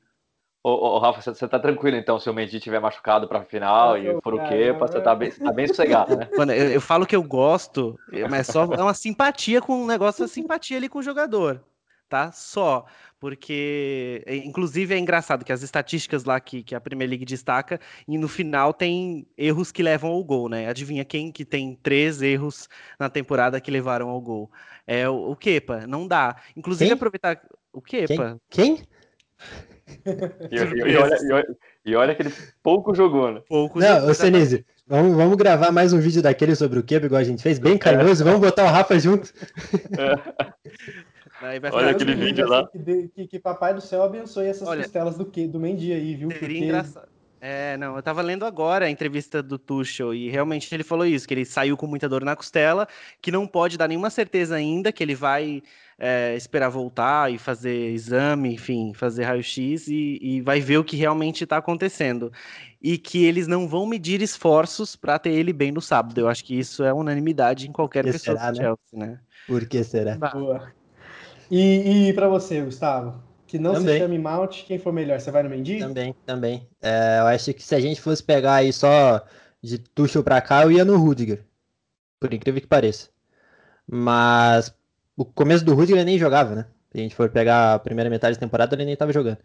[SPEAKER 3] Ô, ô, Rafa, você tá tranquilo então se o Mendy tiver machucado pra final e for o
[SPEAKER 2] cara,
[SPEAKER 3] Kepa, você tá bem, tá bem sossegado, né? (laughs)
[SPEAKER 4] Mano, eu, eu falo que eu gosto, mas só é uma simpatia com um negócio, uma simpatia ali com o jogador, tá? Só. Porque, é, inclusive, é engraçado que as estatísticas lá que, que a Premier League destaca, e no final tem erros que levam ao gol, né? Adivinha quem que tem três erros na temporada que levaram ao gol? É o, o Kepa, não dá. Inclusive,
[SPEAKER 5] Quem?
[SPEAKER 4] aproveitar. O Kepa.
[SPEAKER 5] Quem? Quem?
[SPEAKER 3] E, e- e olha, e olha- e olha que ele pouco jogou, né?
[SPEAKER 4] Pouco
[SPEAKER 5] Não,
[SPEAKER 4] jogou,
[SPEAKER 5] ô Senise, vamos, vamos gravar mais um vídeo daquele sobre o Kepa, igual a gente fez, bem carinhoso, vamos botar o Rafa junto.
[SPEAKER 4] Vai (laughs)
[SPEAKER 3] Olha aquele vídeo
[SPEAKER 2] assim,
[SPEAKER 3] lá.
[SPEAKER 2] Que, de- que- que papai do céu abençoe essas
[SPEAKER 4] Olha,
[SPEAKER 2] costelas do, que, do Mendy aí, viu?
[SPEAKER 4] Seria
[SPEAKER 2] Porque
[SPEAKER 4] engraçado. É, não, eu tava lendo agora a entrevista do Tuchel e realmente ele falou isso, que ele saiu com muita dor na costela, que não pode dar nenhuma certeza ainda que ele vai é, esperar voltar e fazer exame, enfim, fazer raio-x e, e vai ver o que realmente tá acontecendo. E que eles não vão medir esforços para ter ele bem no sábado. Eu acho que isso é unanimidade em qualquer
[SPEAKER 5] Que
[SPEAKER 4] pessoa
[SPEAKER 5] será,
[SPEAKER 4] do
[SPEAKER 5] né?
[SPEAKER 4] Chelsea, né?
[SPEAKER 5] Por que será?
[SPEAKER 2] Boa. E, e para você, Gustavo? Que não
[SPEAKER 5] Também.
[SPEAKER 2] se chame Mount, quem for melhor? Você vai no Mendy?
[SPEAKER 5] Também, também. É, eu acho que se a gente fosse pegar aí só de Tuchel pra cá, eu ia no Rudiger. Por incrível que pareça. Mas o começo do Rudiger ele nem jogava, né? Se a gente for pegar a primeira metade da temporada, ele nem tava jogando.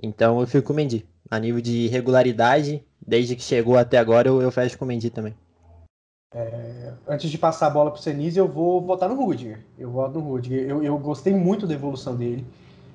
[SPEAKER 5] Então eu fico com o Mendy. A nível de regularidade, desde que chegou até agora, eu, eu fecho com o Mendy também.
[SPEAKER 2] Antes de passar a bola pro Senise, eu vou votar no Rudiger. Eu voto no Rudiger. Eu, eu gostei muito da evolução dele.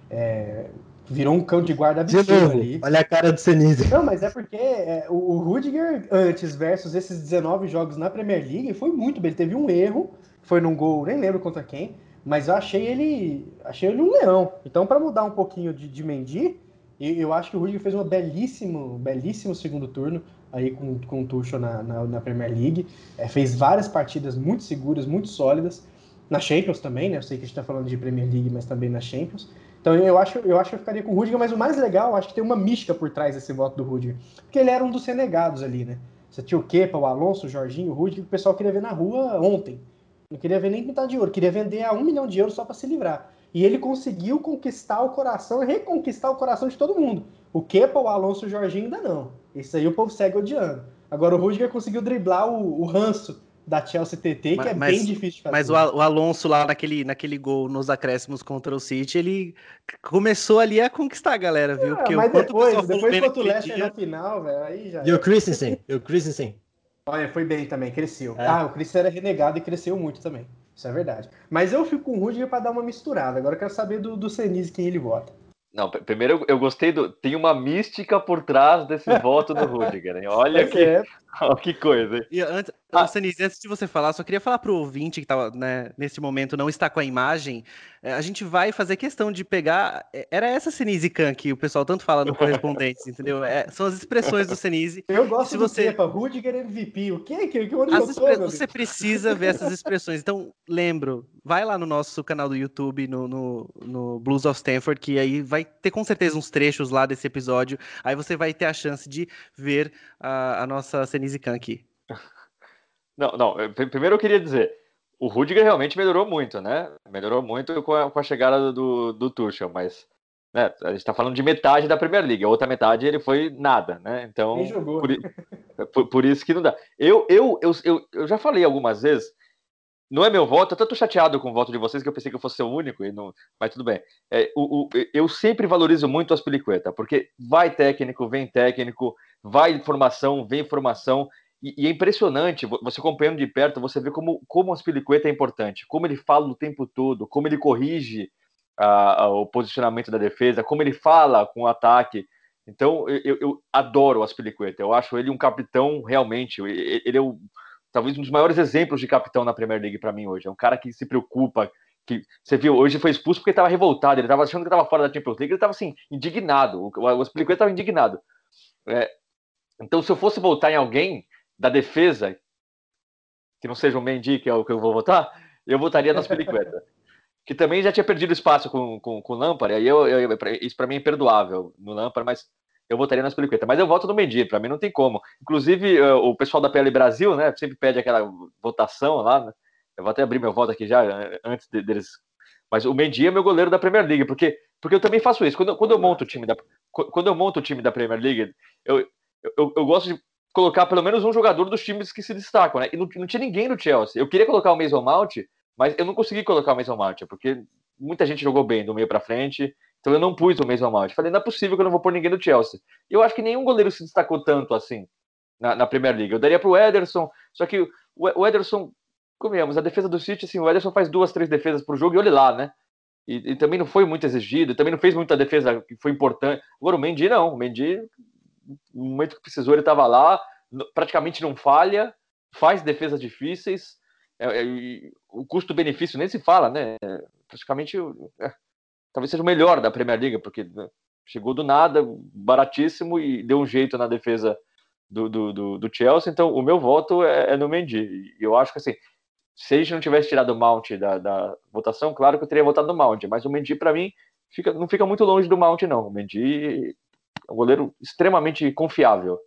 [SPEAKER 2] É, Virou um cão de guarda absurdo ali.
[SPEAKER 5] olha a cara do Senise.
[SPEAKER 2] Não, mas é porque é, o, o Rudiger antes versus esses 19 jogos na Premier League foi muito bem. Ele teve um erro, foi num gol, nem lembro contra quem, mas eu achei ele, achei ele um leão. Então, para mudar um pouquinho de, de Mendy, eu, eu acho que o Rudiger fez um belíssimo, belíssimo segundo turno aí com, com o Tuchel na, na, na Premier League. É, fez várias partidas muito seguras, muito sólidas. Na Champions também, né? Eu sei que a gente tá falando de Premier League, mas também na Champions. Então eu acho, eu acho que eu ficaria com o Rudiger, mas o mais legal, acho que tem uma mística por trás desse voto do Rudiger. Porque ele era um dos renegados ali, né? Você tinha o Kepa, o Alonso, o Jorginho, o Rudiger, que o pessoal queria ver na rua ontem. Não queria ver nem pintar de ouro, queria vender a um milhão de euros só para se livrar. E ele conseguiu conquistar o coração, reconquistar o coração de todo mundo. O Kepa, o Alonso, o Jorginho ainda não. Isso aí o povo segue odiando. Agora o Rudiger conseguiu driblar o, o ranço da Chelsea TT,
[SPEAKER 4] Mas-
[SPEAKER 2] que é
[SPEAKER 4] mas-
[SPEAKER 2] bem difícil de fazer.
[SPEAKER 4] Mas o, Al- o Alonso lá naquele, naquele gol nos acréscimos contra o City, ele começou ali a conquistar a galera, viu?
[SPEAKER 2] Ah,
[SPEAKER 4] Porque
[SPEAKER 2] mas depois, depois contra o Leicester
[SPEAKER 4] dia-
[SPEAKER 2] no final, velho, aí já.
[SPEAKER 5] E o Christensen, e o Christensen.
[SPEAKER 2] Olha, foi bem também, cresceu.
[SPEAKER 5] É.
[SPEAKER 2] Ah, o Chris era renegado e cresceu muito também. Isso é verdade. Mas eu fico com o Rudiger pra dar uma misturada. Agora eu quero saber do, do Senise quem ele vota.
[SPEAKER 3] Não, pr- primeiro eu, eu gostei do. Tem uma mística por trás desse voto do (laughs) Rudiger, hein? Olha
[SPEAKER 2] Mas
[SPEAKER 3] que,
[SPEAKER 2] é, (laughs)
[SPEAKER 3] ó, que coisa, hein?
[SPEAKER 4] E antes,
[SPEAKER 3] Ah.
[SPEAKER 4] Antes de você falar, só queria falar pro ouvinte que tava, né, nesse momento não está com a imagem, é, a gente vai fazer questão de pegar, é, era essa Senise Khan que o pessoal tanto fala no Correspondentes, (laughs) entendeu? É, são as expressões do Senise.
[SPEAKER 2] eu gosto
[SPEAKER 4] Se
[SPEAKER 2] do
[SPEAKER 4] você-
[SPEAKER 2] Kepa, Rudiger MVP. O que? que, que onde
[SPEAKER 4] As
[SPEAKER 2] eu tô,
[SPEAKER 4] expre-
[SPEAKER 2] meu
[SPEAKER 4] Você precisa ver essas (laughs) expressões. Então, lembro, vai lá no nosso canal do YouTube, no, no, no Blues of Stanford, que aí vai ter com certeza uns trechos lá desse episódio. Aí você vai ter a chance de ver a, a nossa Senise Khan aqui. (laughs)
[SPEAKER 3] Não, não. Primeiro eu queria dizer, o Rudiger realmente melhorou muito, né? Melhorou muito com a, com a chegada do, do Tuchel, mas né, a gente tá falando de metade da Premier League, a outra metade ele foi nada, né? Então,
[SPEAKER 2] Nem jogou.
[SPEAKER 3] por, (laughs) por- por isso que não dá. Eu, eu, eu, eu, eu já falei algumas vezes, não é meu voto, eu tô, chateado com o voto de vocês, que eu pensei que eu fosse ser o único, e não, mas tudo bem. É, o, o- eu sempre valorizo muito o Aspilicueta, porque vai técnico, vem técnico, vai formação, vem formação, e, e é impressionante, vo- você acompanhando de perto, você vê como, como o Aspilicueta é importante, como ele fala o tempo todo, como ele corrige a- a- o posicionamento da defesa, como ele fala com o ataque. Então, eu, eu- adoro o Aspilicueta, eu acho ele um capitão realmente, ele é o, talvez um dos maiores exemplos de capitão na Premier League para mim hoje. É um cara que se preocupa, que você viu, hoje foi expulso porque estava revoltado, ele estava achando que estava fora da Champions League, ele estava assim, indignado. O, o Aspilicueta estava indignado. É, então, se eu fosse votar em alguém da defesa, que não seja o Mendy, que é o que eu vou votar, eu votaria no Aspilicueta. (laughs) que também já tinha perdido espaço com, com, com o Lampard, aí eu, eu- isso para mim é imperdoável no Lampard, mas eu votaria no Aspilicueta. Mas eu voto no Mendy, para mim não tem como. Inclusive, eh, o pessoal da PL Brasil, né, sempre pede aquela votação lá, né? Eu vou até abrir meu voto aqui já, eh, antes de- deles. Mas o Mendy é meu goleiro da Premier League, porque, porque eu também faço isso. Quando, quando eu monto o time da, qu- quando eu monto o time da Premier League, eu, eu, eu gosto de colocar pelo menos um jogador dos times que se destacam, né? E não, não tinha ninguém no Chelsea. Eu queria colocar o Mason Mount, mas eu não consegui colocar o Mason Mount, porque muita gente jogou bem do meio para frente, então eu não pus o Mason Mount. Falei, não é possível que eu não vou pôr ninguém no Chelsea. E eu acho que nenhum goleiro se destacou tanto assim na, na Premier League. Eu daria pro Ederson, só que o, Ederson, comemos, a defesa do City, assim, o Ederson faz duas, três defesas pro jogo e olhe lá, né? E, e também não foi muito exigido, também não fez muita defesa que foi importante. Agora o Mendy não, o Mendy, no momento que precisou, ele estava lá, praticamente não falha, faz defesas difíceis, é, é, o custo-benefício nem se fala, né? Praticamente é, talvez seja o melhor da Premier League, porque né, chegou do nada, baratíssimo e deu um jeito na defesa do, do, do, do Chelsea. Então, o meu voto é, é no Mendy. E eu acho que assim, se a gente não tivesse tirado o Mount da, da votação, claro que eu teria votado no Mount, mas o Mendy, para mim, fica, não fica muito longe do Mount, não. O Mendy um goleiro extremamente confiável.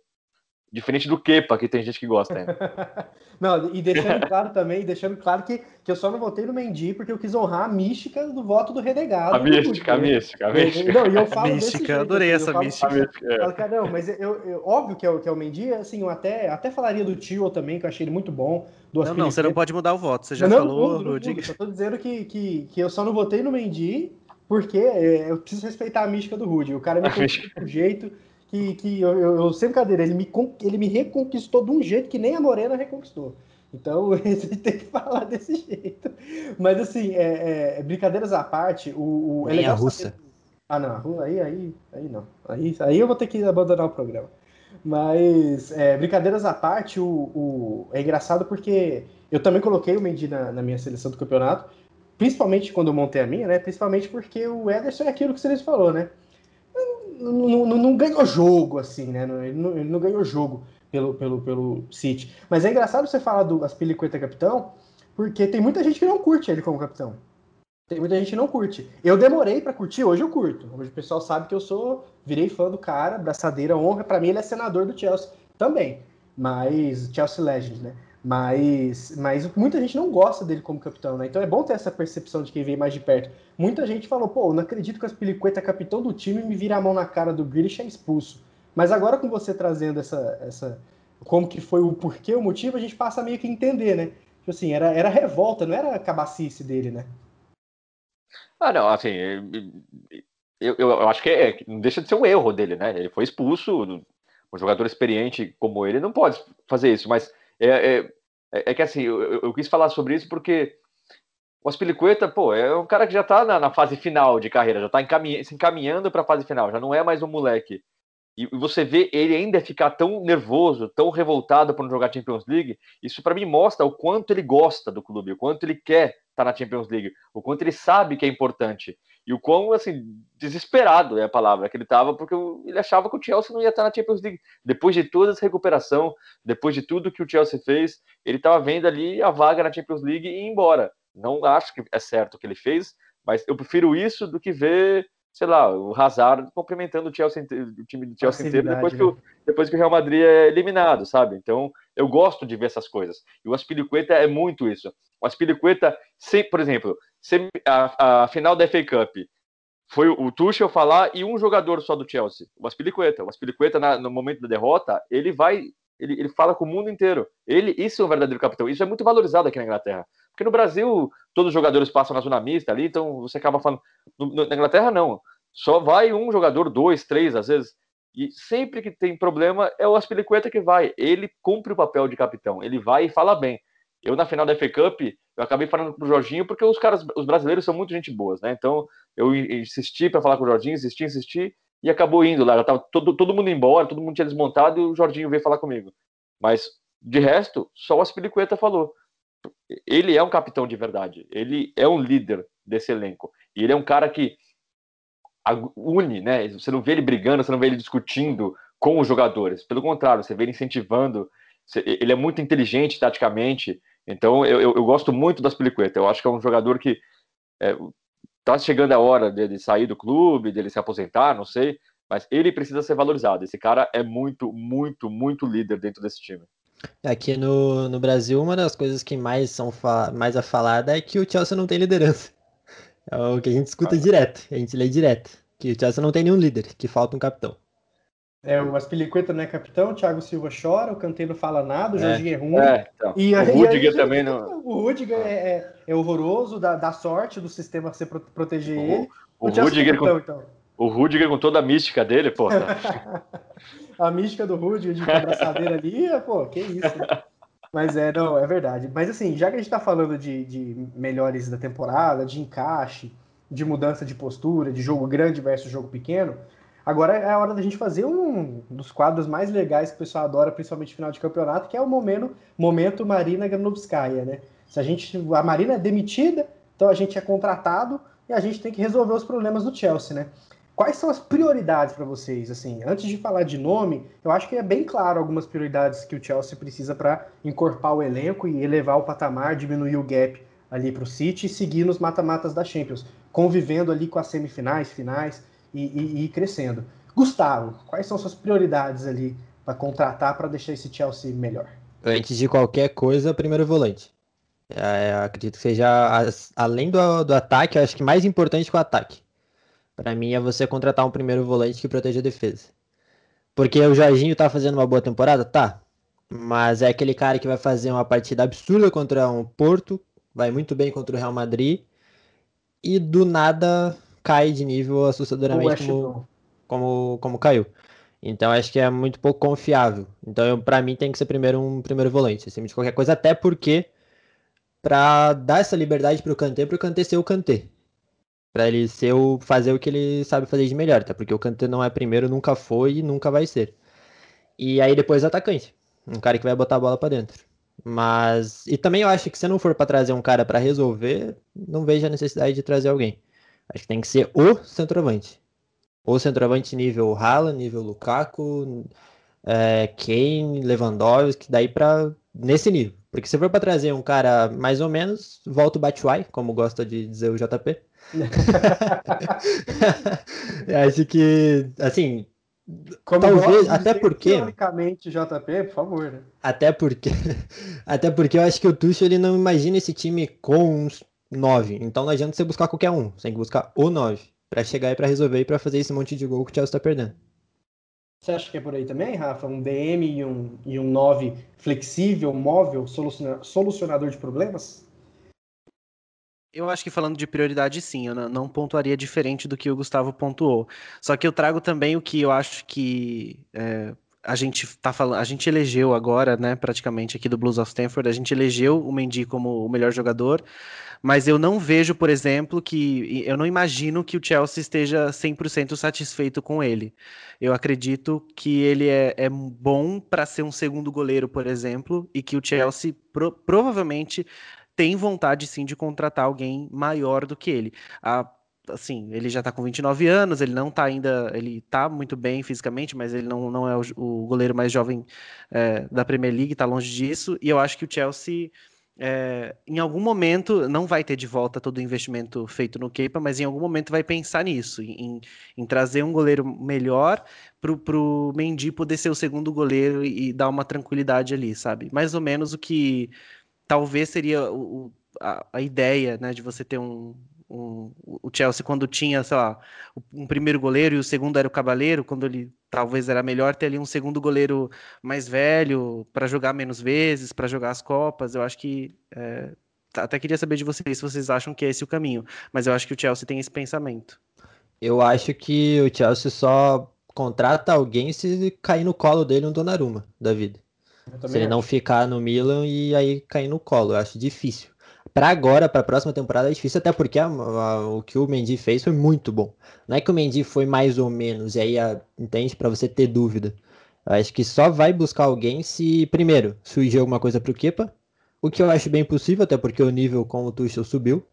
[SPEAKER 3] Diferente do Kepa, que tem gente que gosta ainda. (laughs)
[SPEAKER 2] Não, e deixando claro também, deixando claro que, que eu só não votei no Mendy porque eu quis honrar a mística do voto do renegado.
[SPEAKER 3] A mística, a mística, a mística.
[SPEAKER 2] Não, e eu falo
[SPEAKER 4] Mística,
[SPEAKER 2] jeito,
[SPEAKER 4] adorei
[SPEAKER 2] assim,
[SPEAKER 4] essa
[SPEAKER 2] falo-
[SPEAKER 4] mística.
[SPEAKER 3] A mística, é.
[SPEAKER 2] Falo, cara, não, mas eu, eu- óbvio que é, o, que é o Mendy, assim, eu até, até falaria do Tio também, que eu achei ele muito bom. Do
[SPEAKER 4] Não, não, você não pode mudar o voto. Você já
[SPEAKER 2] não,
[SPEAKER 4] falou,
[SPEAKER 2] não Só tô dizendo que, que, que eu só não votei no Mendy porque é, eu preciso respeitar a mística do Rudy. O cara me conquistou de um jeito que, que eu, eu, eu sem brincadeira, ele me, ele me reconquistou de um jeito que nem a Morena reconquistou. Então, (laughs) a gente tem que falar desse jeito. Mas, assim, é, é, brincadeiras à parte, o, o, é
[SPEAKER 5] Nem a
[SPEAKER 2] legal
[SPEAKER 5] russa.
[SPEAKER 2] saber- Ah, não, aí, aí, aí não. Aí, aí eu vou ter que abandonar o programa. Mas, é, brincadeiras à parte, o, o, é engraçado porque eu também coloquei o Mendy na, na, minha seleção do campeonato, principalmente quando eu montei a minha, né? Principalmente porque o Ederson é aquilo que você falou, né? Não, não, não, não ganhou jogo, assim, né? Ele não, ele não, ganhou jogo pelo, pelo, pelo City. Mas é engraçado você falar do Aspilicueta capitão, porque tem muita gente que não curte ele como capitão. Tem muita gente que não curte. Eu demorei para curtir, hoje eu curto. Hoje o pessoal sabe que eu sou, virei fã do cara, braçadeira, honra. Para mim ele é senador do Chelsea também. Mas Chelsea Legend, né? Mas, mas muita gente não gosta dele como capitão, né? Então é bom ter essa percepção de quem vem mais de perto. Muita gente falou, pô, não acredito que o Aspilicueta é capitão do time me vira a mão na cara do Grealish é expulso. Mas agora com você trazendo essa, essa como que foi o porquê, o motivo, a gente passa meio que entender, né? Tipo assim, era, era revolta, não era cabacice dele, né?
[SPEAKER 3] Ah, não, assim, eu, eu, eu acho que é, não deixa de ser um erro dele, né? Ele foi expulso, um jogador experiente como ele não pode fazer isso, mas é, é, é, é que assim, eu, eu, quis falar sobre isso porque o Aspilicueta, pô, é um cara que já tá na, na fase final de carreira, já tá encaminha, se encaminhando para a fase final, já não é mais um moleque. E você vê ele ainda ficar tão nervoso, tão revoltado por não jogar Champions League, isso para mim mostra o quanto ele gosta do clube, o quanto ele quer estar tá na Champions League, o quanto ele sabe que é importante e o quão assim desesperado é a palavra que ele estava porque ele achava que o Chelsea não ia estar na Champions League depois de toda essa recuperação, depois de tudo que o Chelsea fez, ele estava vendo ali a vaga na Champions League e ir embora. Não acho que é certo o que ele fez, mas eu prefiro isso do que ver sei lá, o Hazard cumprimentando o, Chelsea, o time do Chelsea inteiro depois que, o, né? depois que o Real Madrid é eliminado, sabe? Então, eu gosto de ver essas coisas. E o Aspilicueta é muito isso. O Aspilicueta, por exemplo, a, a, final da FA Cup foi o Tuchel falar e um jogador só do Chelsea, o Aspilicueta. O Aspilicueta, na, no momento da derrota, ele vai, ele, ele fala com o mundo inteiro. Ele, isso é um verdadeiro capitão. Isso é muito valorizado aqui na Inglaterra. Porque no Brasil, todos os jogadores passam na zona mista ali, então você acaba falando. No, na Inglaterra, não. Só vai um jogador, dois, três, às vezes. E sempre que tem problema, é o Aspilicueta que vai. Ele cumpre o papel de capitão. Ele vai e fala bem. Eu, na final da FA Cup, eu acabei falando pro Jorginho, porque os caras, os brasileiros são muito gente boas, né? Então, eu insisti para falar com o Jorginho, insisti, insisti, e acabou indo lá. Já tava todo, todo mundo embora, todo mundo tinha desmontado, e o Jorginho veio falar comigo. Mas, de resto, só o Aspilicueta falou ele é um capitão de verdade. Ele é um líder desse elenco. E ele é um cara que une, né? Você não vê ele brigando, você não vê ele discutindo com os jogadores. Pelo contrário, você vê ele incentivando. Ele é muito inteligente taticamente. Então, eu, eu, eu gosto muito das Aspilicueta. Eu acho que é um jogador que é, tá chegando a hora dele sair do clube, dele se aposentar, não sei. Mas ele precisa ser valorizado. Esse cara é muito, muito, muito líder dentro desse time.
[SPEAKER 5] Aqui no, no Brasil, uma das coisas que mais são mais a falada é que o Chelsea não tem liderança. É o que a gente escuta ah. direto, a gente lê direto. Que o Chelsea não tem nenhum líder, que falta um capitão.
[SPEAKER 2] É, o Aspilicueta não é capitão, o Thiago Silva chora, o Canteiro não fala nada, o é. Jorginho é, ruim.
[SPEAKER 3] É, então. e, o Rudiger também não.
[SPEAKER 2] O Rudiger é, é, é horroroso, da, da sorte do sistema ser proteger o, ele.
[SPEAKER 3] O, o Rudiger, capitão, com, então. o Rudiger com toda a mística dele, pô. (laughs)
[SPEAKER 2] a mística do Rudiger de abraçadeira ali, pô, que isso. Né? Mas é, não, é verdade. Mas assim, já que a gente tá falando de, de melhores da temporada, de encaixe, de mudança de postura, de jogo grande versus jogo pequeno, agora é a hora da gente fazer um dos quadros mais legais que o pessoal adora, principalmente final de campeonato, que é o momento, momento Marina Granovskaya, né? Se a gente, a Marina é demitida, então a gente é contratado e a gente tem que resolver os problemas do Chelsea, né? Quais são as prioridades para vocês? Assim, antes de falar de nome, eu acho que é bem claro algumas prioridades que o Chelsea precisa para encorpar o elenco e elevar o patamar, diminuir o gap ali para o City e seguir nos mata-matas da Champions, convivendo ali com as semifinais, finais e, e, e crescendo. Gustavo, quais são suas prioridades ali para contratar para deixar esse Chelsea melhor?
[SPEAKER 5] Antes de qualquer coisa, primeiro volante. É, acredito que seja, além do, do ataque, acho que mais importante que o ataque para mim é você contratar um primeiro volante que proteja a defesa. Porque o Jorginho tá fazendo uma boa temporada? Tá. Mas é aquele cara que vai fazer uma partida absurda contra um Porto, vai muito bem contra o Real Madrid e do nada cai de nível assustadoramente como, como, como caiu. Então acho que é muito pouco confiável. Então para mim tem que ser primeiro um primeiro volante, acima de qualquer coisa, até porque para dar essa liberdade para o Kanté, para o Kanté ser o Kanté. Pra ele ser o, fazer o que ele sabe fazer de melhor, tá? Porque o Kanté não é primeiro, nunca foi e nunca vai ser. E aí depois atacante. Um cara que vai botar a bola para dentro. Mas. E também eu acho que se não for para trazer um cara para resolver, não vejo a necessidade de trazer alguém. Acho que tem que ser o centroavante. O centroavante nível Haaland, nível Lukaku, é, Kane, Lewandowski, daí para nesse nível. Porque se for para trazer um cara mais ou menos, volta o Batshuayi, como gosta de dizer o JP. (laughs) (laughs) acho que, assim,
[SPEAKER 2] Como
[SPEAKER 5] Talvez, até
[SPEAKER 2] dizer,
[SPEAKER 5] porque-
[SPEAKER 2] Teoricamente, JP, por favor, né?
[SPEAKER 5] Até porque, (laughs) até porque eu acho que o Tuchel ele não imagina esse time com uns 9. Então não adianta você buscar qualquer um. Você tem que buscar o 9 Pra chegar e pra resolver e pra fazer esse monte de gol que o Chelsea tá perdendo.
[SPEAKER 2] Você acha que é por aí também, Rafa? Um DM e um, e um 9 flexível, móvel, soluciona- solucionador de problemas?
[SPEAKER 4] Eu acho que falando de prioridade, sim, eu não, não pontuaria diferente do que o Gustavo pontuou. Só que eu trago também o que eu acho que é, a gente tá falando, a gente elegeu agora, né, praticamente aqui do Blues of Stanford, a gente elegeu o Mendy como o melhor jogador, mas eu não vejo, por exemplo, que eu não imagino que o Chelsea esteja 100% satisfeito com ele. Eu acredito que ele é, é bom para ser um segundo goleiro, por exemplo, e que o Chelsea pro- provavelmente tem vontade sim de contratar alguém maior do que ele. A- assim, ele já tá com 29 anos, ele não tá ainda, ele tá muito bem fisicamente, mas ele não, não é o, o goleiro mais jovem é, da Premier League, tá longe disso, e eu acho que o Chelsea é, em algum momento não vai ter de volta todo o investimento feito no Kepa, mas em algum momento vai pensar nisso, em, em trazer um goleiro melhor pro, pro Mendy poder ser o segundo goleiro e, e dar uma tranquilidade ali, sabe? Mais ou menos o que talvez seria o, a, a ideia, né, de você ter um, um- o Chelsea quando tinha, sei lá, um primeiro goleiro e o segundo era o Cabaleiro, quando ele talvez era melhor ter ali um segundo goleiro mais velho para jogar menos vezes, para jogar as copas. Eu acho que é, tá- até queria saber de vocês se vocês acham que é esse o caminho, mas eu acho que o Chelsea tem esse pensamento.
[SPEAKER 5] Eu acho que o Chelsea só contrata alguém se cair no colo dele um Donnarumma da vida. Se ele não
[SPEAKER 2] acho.
[SPEAKER 5] ficar no Milan e aí cair no colo, eu acho difícil. Pra agora, pra próxima temporada é difícil, até porque a- a- o que o Mendy fez foi muito bom. Não é que o Mendy foi mais ou menos, e aí, a- entende, Pra você ter dúvida. Eu acho que só vai buscar alguém se, primeiro, surgir alguma coisa pro Kepa, o que eu acho bem possível, até porque o nível com o Tuchel subiu.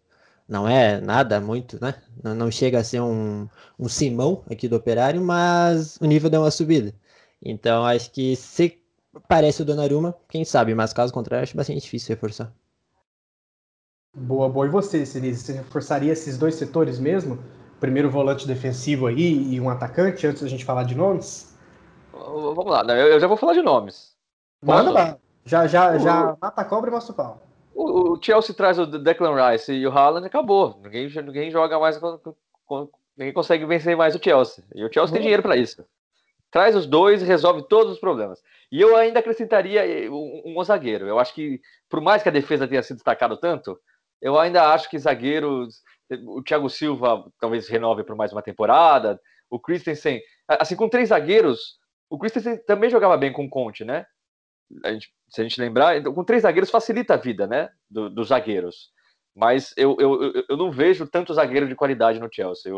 [SPEAKER 5] Não é nada muito, né? Não, não chega a ser um, um Simão aqui do Operário, mas o nível deu uma subida. Então, acho que se parece o Donnarumma, quem sabe, mas caso contrário, acho bastante difícil reforçar.
[SPEAKER 2] Boa, boa. E você, Sinise? Você reforçaria esses dois setores mesmo? Primeiro volante defensivo aí e um atacante, antes da gente falar de nomes?
[SPEAKER 3] Vamos lá, né? eu já vou falar de nomes.
[SPEAKER 2] Manda lá. Já, já, já mata a cobra e mostra o pau.
[SPEAKER 3] O, Chelsea traz o Declan Rice e o Haaland acabou. Ninguém, ninguém joga mais, ninguém consegue vencer mais o Chelsea. E o Chelsea tem
[SPEAKER 2] Boa.
[SPEAKER 3] dinheiro para isso. Traz os dois e resolve todos os problemas. E eu ainda acrescentaria eh, um, um zagueiro. Eu acho que, por mais que a defesa tenha se destacado tanto, eu ainda acho que zagueiros. O Thiago Silva talvez renove por mais uma temporada. O Christensen. Assim, com três zagueiros, o Christensen também jogava bem com o Conte, né? A gente- se a gente lembrar, então, com três zagueiros facilita a vida, né? do- dos zagueiros. Mas eu, eu, eu- não vejo tanto zagueiro de qualidade no Chelsea.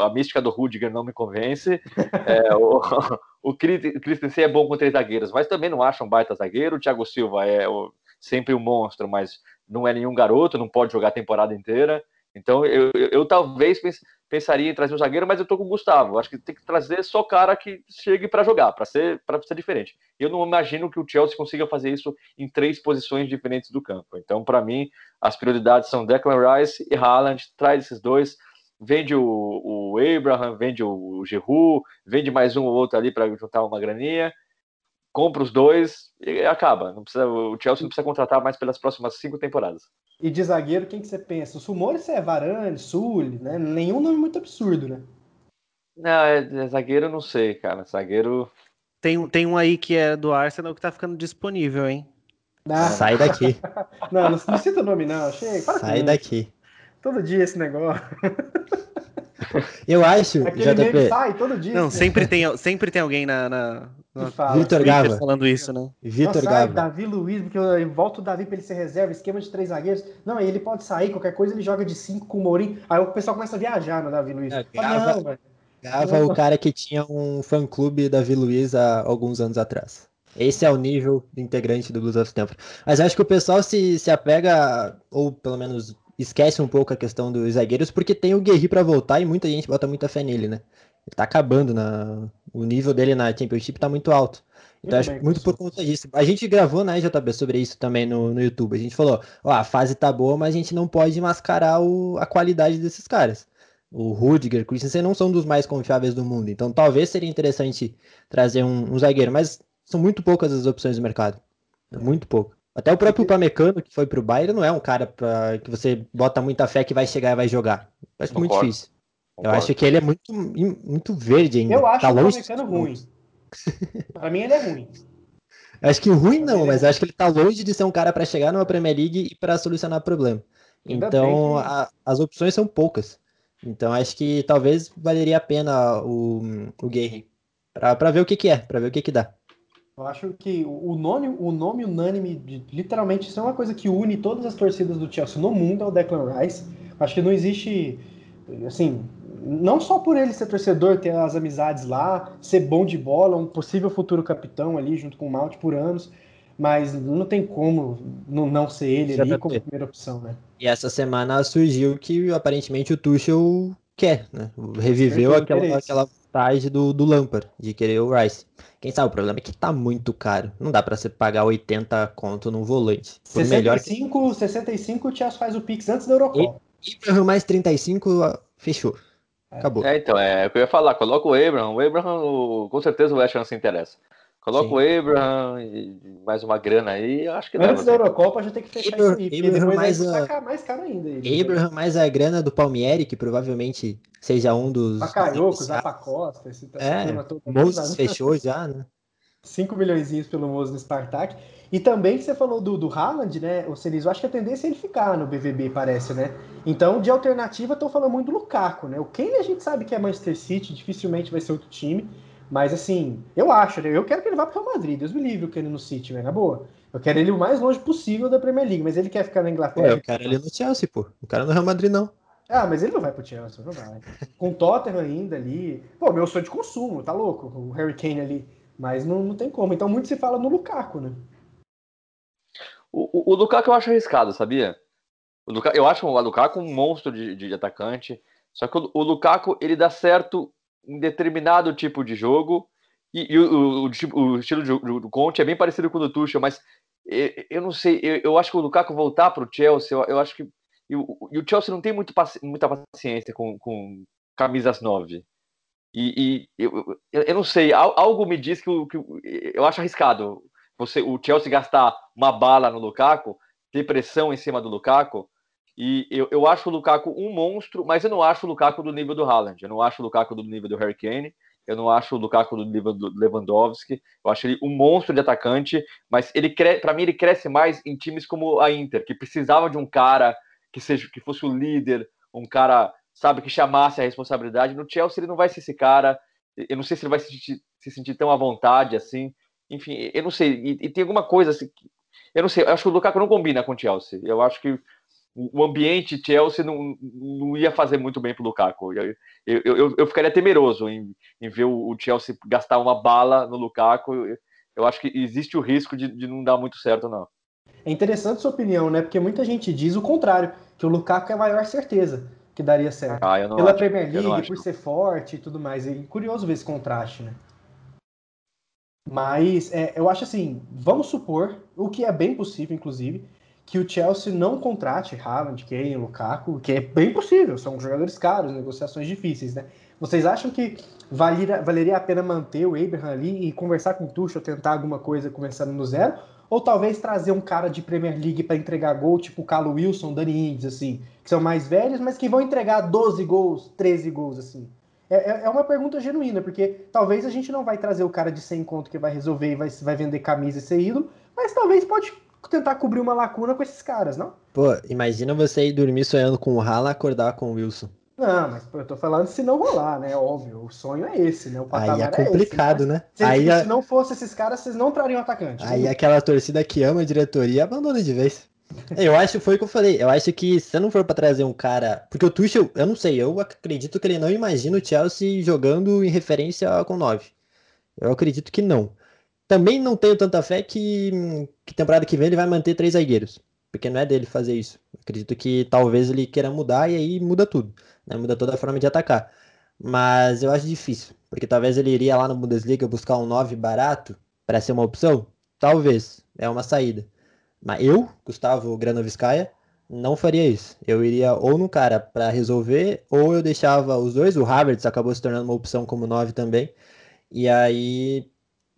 [SPEAKER 3] A mística do Rudiger não me convence. É, o, (laughs) o Chris- Christensen é bom com três zagueiros, mas também não acha um baita zagueiro. O Thiago Silva é o- sempre um monstro, mas não é nenhum garoto, não pode jogar a temporada inteira. Então eu, eu, eu talvez pens- pensaria em trazer um zagueiro, mas eu tô com o Gustavo. Acho que tem que trazer só cara que chegue para jogar, para ser, para ser diferente. Eu não imagino que o Chelsea consiga fazer isso em três posições diferentes do campo. Então, para mim, as prioridades são Declan Rice e Haaland. Traz esses dois, vende o, o Abraham, vende o Giroud, vende mais um ou outro ali para juntar uma graninha, compra os dois e acaba. Não precisa, o Chelsea não precisa contratar mais pelas próximas cinco temporadas.
[SPEAKER 2] E de zagueiro, quem que você pensa? Os rumores é Varane, Sully, né? Nenhum nome muito absurdo, né?
[SPEAKER 3] Não, é, é zagueiro, não sei, cara. Zagueiro.
[SPEAKER 4] Tem, um- tem um aí que é do Arsenal que tá ficando disponível, hein?
[SPEAKER 2] Ah, (laughs)
[SPEAKER 5] Sai daqui,
[SPEAKER 2] não, não, não cita o nome, não. Chega,
[SPEAKER 5] sai daqui.
[SPEAKER 2] Todo dia esse negócio. (laughs)
[SPEAKER 5] Eu acho,
[SPEAKER 2] Aquele meme
[SPEAKER 5] JP,
[SPEAKER 2] sai todo dia.
[SPEAKER 4] Não,
[SPEAKER 2] né?
[SPEAKER 4] sempre tem, sempre tem alguém na, na.
[SPEAKER 5] Vitor Gava.
[SPEAKER 4] falando isso, né?
[SPEAKER 5] Vitor
[SPEAKER 2] Não,
[SPEAKER 5] Gava.
[SPEAKER 2] Davi Luiz, porque eu volto o Davi pra ele ser reserva, esquema de três zagueiros. Não, ele pode sair, qualquer coisa ele joga de cinco com o Mourinho. Aí o pessoal começa a viajar no Davi Luiz.
[SPEAKER 5] É, Gava-
[SPEAKER 2] não.
[SPEAKER 5] Gava o cara que tinha um fã-clube Davi Luiz há alguns anos atrás. Esse é o nível de integrante do Blues of Stanford. Mas eu acho que o pessoal se, se apega, ou pelo menos esquece um pouco a questão dos zagueiros, porque tem o Guerri pra voltar e muita gente bota muita fé nele, né? Ele tá acabando, na... o nível dele na Championship tá muito alto. Então
[SPEAKER 2] Muito
[SPEAKER 5] acho
[SPEAKER 2] bem,
[SPEAKER 5] muito por conta disso. A gente gravou, né, JB, sobre isso também no, no YouTube. A gente falou, ó, a fase tá boa, mas a gente não pode mascarar o- a qualidade desses caras. O Rudiger, Christensen não são dos mais confiáveis do mundo. Então talvez seria interessante trazer um, um zagueiro, mas são muito poucas as opções do mercado. Muito pouco. Até o próprio Pamecano, que foi pro Bayern, não é um cara pra, que você bota muita fé que vai chegar e vai jogar. Acho muito
[SPEAKER 3] Concordo.
[SPEAKER 5] difícil. Eu
[SPEAKER 3] Concordo.
[SPEAKER 5] acho que ele é muito, muito verde ainda.
[SPEAKER 2] Eu acho
[SPEAKER 5] tá
[SPEAKER 2] o Pamecano ruim. (laughs) pra mim ele é ruim.
[SPEAKER 5] Acho que ruim não,
[SPEAKER 2] Ele
[SPEAKER 5] mas
[SPEAKER 2] é-
[SPEAKER 5] acho que ele tá longe de ser um cara pra chegar numa Premier League e pra solucionar problema. Então, a- as opções são poucas. Então, acho que talvez valeria a pena o, o Guerri. Pra, pra ver o que que é, pra ver o que que dá.
[SPEAKER 2] Eu acho que o nome, o nome unânime, de, literalmente, isso é uma coisa que une todas as torcidas do Chelsea no mundo, é o Declan Rice. Acho que não existe, assim, não só por ele ser torcedor, ter as amizades lá, ser bom de bola, um possível futuro capitão ali, junto com o Malt por anos, mas não tem como não, não ser ele ali
[SPEAKER 5] JP.
[SPEAKER 2] como primeira opção, né?
[SPEAKER 5] E essa semana surgiu que aparentemente o Tuchel quer, né? Reviveu aquela, aquela vontade do, do Lampard de querer o Rice. Quem sabe o problema é que tá muito caro. Não dá pra você pagar 80 conto num volante. Por melhor que
[SPEAKER 2] 65, 65 o Chelsea faz o Pix antes da Eurocopa.
[SPEAKER 5] Abraham mais 35, ah, fechou. Acabou.
[SPEAKER 3] É, então, é o que eu ia falar. Coloca o Abraham. O Abraham, o- com certeza o West Ham se interessa. Coloca
[SPEAKER 5] Sim.
[SPEAKER 3] o Abraham e mais uma grana aí, eu acho que dá.
[SPEAKER 2] Antes da Eurocopa já tem que fechar
[SPEAKER 5] Abraham-
[SPEAKER 2] porque
[SPEAKER 5] Abraham
[SPEAKER 2] depois
[SPEAKER 5] mais
[SPEAKER 2] vai
[SPEAKER 5] a-
[SPEAKER 2] mais caro ainda. ele.
[SPEAKER 5] Abraham mais a grana do Palmieri, que provavelmente seja um dos.
[SPEAKER 2] Bakayoko, Zapa Costa, esse, essa
[SPEAKER 5] É. Moses fechou já, né?
[SPEAKER 2] 5 milhões pelo Moses no Spartak. E também que você falou do, do Haaland, né, o Celis, eu acho que a tendência é ele ficar no BVB, parece, né? Então, de alternativa, estão falando muito do Lukaku, né? O Kane a gente sabe que é Manchester City, dificilmente vai ser outro time. Mas, assim, eu acho, né? Eu quero que ele vá pro Real Madrid. Deus me livre o Kane no City, velho, na boa. Eu quero ele o mais longe possível da Premier League, mas ele quer ficar na Inglaterra.
[SPEAKER 5] eu quero ele no Chelsea, pô. O cara no Real Madrid, não.
[SPEAKER 2] Ah, mas ele não vai pro Chelsea, não vai. Com o Tottenham ainda ali. Pô, meu sonho de consumo, tá louco? O Harry Kane ali. Mas não, não tem como. Então muito se fala no Lukaku, né?
[SPEAKER 3] O, o, o Lukaku eu acho arriscado, sabia? O Lukaku, eu acho o Lukaku um monstro de, de atacante. Só que o, o Lukaku ele dá certo em determinado tipo de jogo. E, e o, o, o tipo- estilo do, do Conte é bem parecido com o do Tuchel, mas eu, eu não sei. Eu, eu acho que o Lukaku voltar para o Chelsea, eu, eu acho que. E o, Chelsea não tem muito, paci- muita paciência com, com camisas 9. E, e eu, eu, não sei, al- algo me diz que, que eu acho arriscado você, o Chelsea gastar uma bala no Lukaku, ter pressão em cima do Lukaku. E eu, eu acho o Lukaku um monstro, mas eu não acho o Lukaku do nível do Haaland. Eu não acho o Lukaku do nível do Harry Kane. Eu não acho o Lukaku do nível do Lewandowski. Eu acho ele um monstro de atacante, mas ele para mim ele cresce mais em times como a Inter, que precisava de um cara que seja que fosse o líder, um cara, sabe, que chamasse a responsabilidade. No Chelsea ele não vai ser esse cara. Eu não sei se ele vai se sentir, se sentir tão à vontade assim. Enfim, eu não sei. E, e tem alguma coisa assim. que- Eu não sei. Eu acho que o Lukaku não combina com o Chelsea. Eu acho que o o ambiente Chelsea não, não ia fazer muito bem pro Lukaku. Eu, eu, eu, ficaria temeroso em, em ver o o Chelsea gastar uma bala no Lukaku. Eu, acho que existe o risco de, de não dar muito certo, não.
[SPEAKER 2] É interessante sua opinião, né? Porque muita gente diz o contrário, que o Lukaku é a maior certeza que daria certo.
[SPEAKER 3] Ah, eu não
[SPEAKER 2] Pela
[SPEAKER 3] acho.
[SPEAKER 2] Premier League, por ser forte e tudo mais. É curioso ver esse contraste, né? Mas é, eu acho assim, vamos supor, o que é bem possível, inclusive, que o Chelsea não contrate Haaland, Kane, Lukaku, que é bem possível, são jogadores caros, negociações difíceis, né? Vocês acham que valeria, valeria a pena manter o Abraham ali e conversar com o Tuchel, tentar alguma coisa começando no zero? Ou talvez trazer um cara de Premier League para entregar gol, tipo o Carlo Wilson, Dani Ings, assim, que são mais velhos, mas que vão entregar 12 gols, 13 gols, assim? É, é- é uma pergunta genuína, porque talvez a gente não vai trazer o cara de 100 conto que vai resolver e vai, vai vender camisa e ser ídolo, mas talvez pode tentar cobrir uma lacuna com esses caras, não?
[SPEAKER 5] Pô, imagina você ir dormir sonhando com o Haaland e acordar com o Wilson.
[SPEAKER 2] Não, mas eu tô falando se não rolar, né? Óbvio, o sonho é esse, né? O
[SPEAKER 5] Aí é complicado,
[SPEAKER 2] esse,
[SPEAKER 5] né?
[SPEAKER 2] Se,
[SPEAKER 5] Aí,
[SPEAKER 2] se não fosse esses caras, vocês não trariam atacante.
[SPEAKER 5] aí aquela torcida que ama a diretoria abandona de vez. Eu acho, foi o que eu falei, eu acho que se não for pra trazer um cara. Porque o Tuchel, eu não sei, eu acredito que ele não imagina o Chelsea jogando em referência com 9. Eu acredito que não. Também não tenho tanta fé que, que temporada que vem ele vai manter três zagueiros. Porque não é dele fazer isso. Acredito que talvez ele queira mudar e aí muda tudo. Né? Muda toda a forma de atacar. Mas eu acho difícil. Porque talvez ele iria lá no Bundesliga buscar um 9 barato para ser uma opção. Talvez. É uma saída. Mas eu, Gustavo Granovskaya, não faria isso. Eu iria ou no cara para resolver, ou eu deixava os dois. O Havertz acabou se tornando uma opção como 9 também. E aí,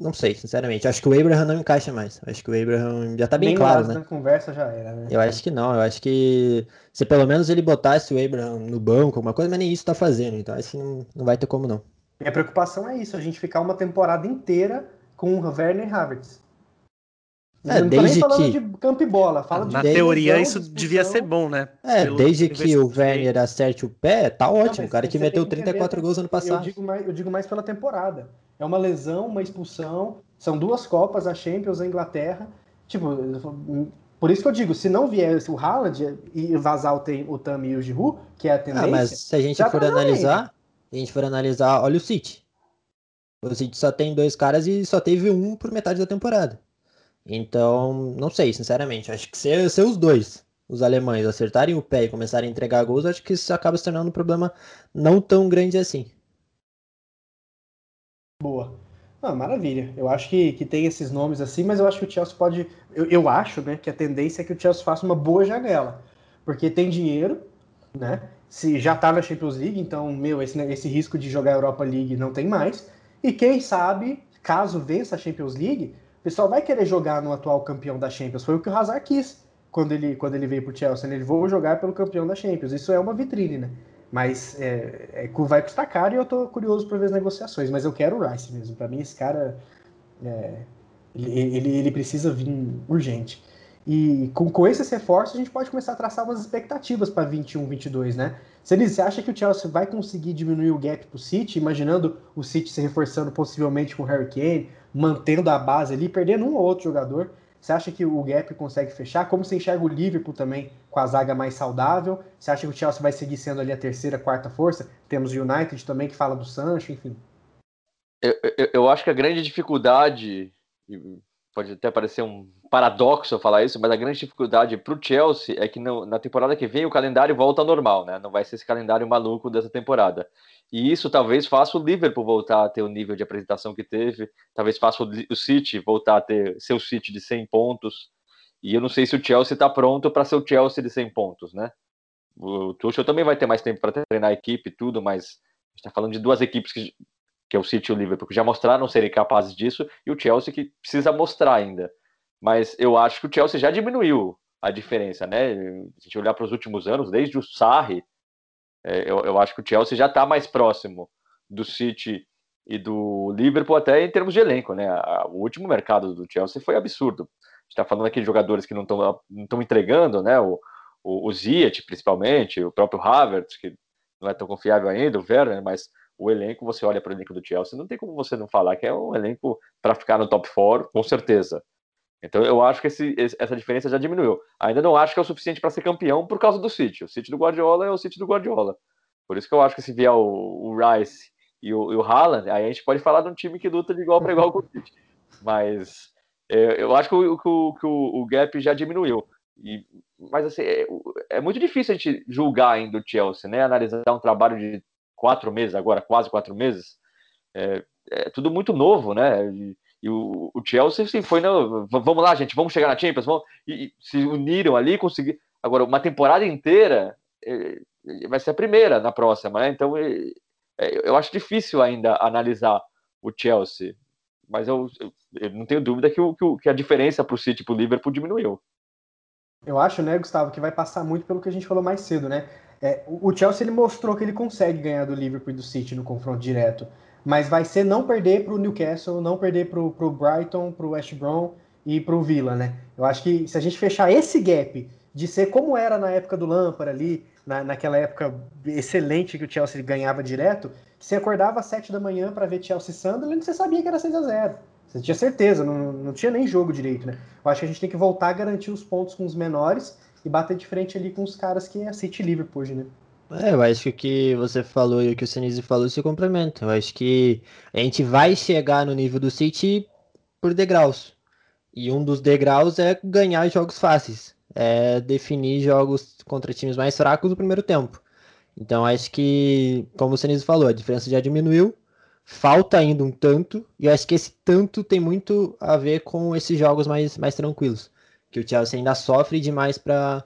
[SPEAKER 5] não sei, sinceramente. Acho que o Abraham não encaixa mais. Acho que o Abraham já tá bem
[SPEAKER 2] Nem
[SPEAKER 5] claro, né?
[SPEAKER 2] conversa já era, né?
[SPEAKER 5] Eu acho que não, eu acho que se pelo menos ele botasse o Abraham no banco, alguma coisa, mas nem isso tá fazendo, então acho que não, não vai ter como não.
[SPEAKER 2] Minha preocupação é isso, a gente ficar uma temporada inteira com o Werner e Havertz.
[SPEAKER 5] É,
[SPEAKER 2] Eu não tô nem
[SPEAKER 5] desde
[SPEAKER 2] falando
[SPEAKER 5] que-
[SPEAKER 2] de campo e bola, falo de
[SPEAKER 4] Na
[SPEAKER 5] Desde-
[SPEAKER 4] teoria, isso
[SPEAKER 2] discussão.
[SPEAKER 4] devia ser bom, né?
[SPEAKER 5] É,
[SPEAKER 4] Pelo
[SPEAKER 5] desde que o Werner acerte o pé, tá ótimo.
[SPEAKER 2] mas
[SPEAKER 5] o cara que meteu
[SPEAKER 2] tem que
[SPEAKER 5] 34
[SPEAKER 2] entender,
[SPEAKER 5] gols ano
[SPEAKER 2] Eu
[SPEAKER 5] passado.
[SPEAKER 2] digo, mais, eu digo mais pela temporada. É uma lesão, uma expulsão, são duas Copas, a Champions, a Inglaterra. Tipo, por isso que eu digo, se não vier o Haaland e vazar o, Tem- o Tami e o Giroud, que é a
[SPEAKER 5] Ah,
[SPEAKER 2] tendência,
[SPEAKER 5] mas se a gente for
[SPEAKER 2] tá na
[SPEAKER 5] analisar, se a gente for analisar, olha o City. O City só tem dois caras e só teve um por metade da temporada. Então, não sei, sinceramente. Acho que se, se os dois, os alemães, acertarem o pé e começarem a entregar gols, acho que isso acaba se tornando um problema não tão grande assim.
[SPEAKER 2] Boa. Ah, maravilha. Eu acho que, que tem esses nomes assim, mas eu acho que o Chelsea pode. Eu, eu acho né, que a tendência é que o Chelsea faça uma boa janela. Porque tem dinheiro, né? Se já tá na Champions League, então, meu, esse, esse risco de jogar a Europa League não tem mais. E quem sabe, caso vença a Champions League, o pessoal vai querer jogar no atual campeão da Champions. Foi o que o Hazard quis quando ele, quando ele veio pro Chelsea. Né? Ele vou jogar pelo campeão da Champions. Isso é uma vitrine, né? Mas é, é, vai custar caro e eu tô curioso para ver as negociações. Mas eu quero o Rice mesmo. Para mim, esse cara. é, ele, ele, ele precisa vir urgente. E com, com esses reforços, a gente pode começar a traçar umas expectativas para 21, 22, né? Se eles acham que o Chelsea vai conseguir diminuir o gap pro City, imaginando o City se reforçando possivelmente com o Harry Kane, mantendo a base ali, perdendo um ou outro jogador, você acha que o gap consegue fechar? Como você enxerga o Liverpool também com a zaga mais saudável? Você acha que o Chelsea vai seguir sendo ali a terceira, quarta força? Temos o United também que fala do Sancho, enfim.
[SPEAKER 3] Eu, eu, eu acho que a grande dificuldade, pode até parecer um paradoxo eu falar isso, mas a grande dificuldade para o Chelsea é que no, na temporada que vem o calendário volta ao normal, né? Não vai ser esse calendário maluco dessa temporada. E isso talvez faça o Liverpool voltar a ter o nível de apresentação que teve, talvez faça o, City voltar a ter seu City de 100 pontos. E eu não sei se o Chelsea está pronto para ser o Chelsea de 100 pontos, né? O Tuchel também vai ter mais tempo para treinar a equipe e tudo, mas a gente está falando de duas equipes que, que é o City e o Liverpool, que já mostraram serem capazes disso, e o Chelsea que precisa mostrar ainda. Mas eu acho que o Chelsea já diminuiu a diferença, né? Se a gente olhar para os últimos anos, desde o Sarri, é, eu, eu, acho que o Chelsea já está mais próximo do City e do Liverpool, até em termos de elenco, né? O último mercado do Chelsea foi absurdo. A gente está falando aqui de jogadores que não estão entregando, né? O, o, o Ziyech, principalmente, o próprio Havertz, que não é tão confiável ainda, o Werner, mas o elenco, você olha para o elenco do Chelsea, não tem como você não falar que é um elenco para ficar no top 4, com certeza. Então eu acho que esse, essa diferença já diminuiu. Ainda não acho que é o suficiente para ser campeão por causa do City. O City do Guardiola é o City do Guardiola. Por isso que eu acho que se vier o, o Rice e o, e o Haaland, aí a gente pode falar de um time que luta de igual para igual com o City. (laughs) Mas é, eu acho que, o, que, o, que o, gap já diminuiu. E, mas assim, é, é, muito difícil a gente julgar ainda o Chelsea, né? Analisar um trabalho de quatro meses, agora quase quatro meses. É, é tudo muito novo, né? E, e o, o, Chelsea assim, foi, no, vamos lá, gente, vamos chegar na Champions, vamos, e, e se uniram ali, conseguir. Agora, uma temporada inteira é, vai ser a primeira na próxima, né? Então, é, eu acho difícil ainda analisar o Chelsea, mas eu, eu, eu não tenho dúvida que, o, que a diferença para o City e para o Liverpool diminuiu.
[SPEAKER 2] Eu acho, né, Gustavo, que vai passar muito pelo que a gente falou mais cedo, né? É, o Chelsea ele mostrou que ele consegue ganhar do Liverpool e do City no confronto direto mas vai ser não perder para o Newcastle, não perder para o Brighton, para o West Brom e para o Villa, né? Eu acho que se a gente fechar esse gap de ser como era na época do Lampard ali, na, naquela época excelente que o Chelsea ganhava direto, você acordava às 7 da manhã para ver Chelsea Sunderland você sabia que era 6 a 0 Você tinha certeza, não, não tinha nem jogo direito, né? Eu acho que a gente tem que voltar a garantir os pontos com os menores e bater de frente ali com os caras que é City Liverpool hoje, né?
[SPEAKER 5] É, eu acho que o que você falou e o que o Senise falou se complementam. Eu acho que a gente vai chegar no nível do City por degraus. E um dos degraus é ganhar jogos fáceis. É definir jogos contra times mais fracos no primeiro tempo. Então acho que, como o Senise falou, a diferença já diminuiu. Falta ainda um tanto. E eu acho que esse tanto tem muito a ver com esses jogos mais, mais tranquilos. Que o Chelsea ainda sofre demais para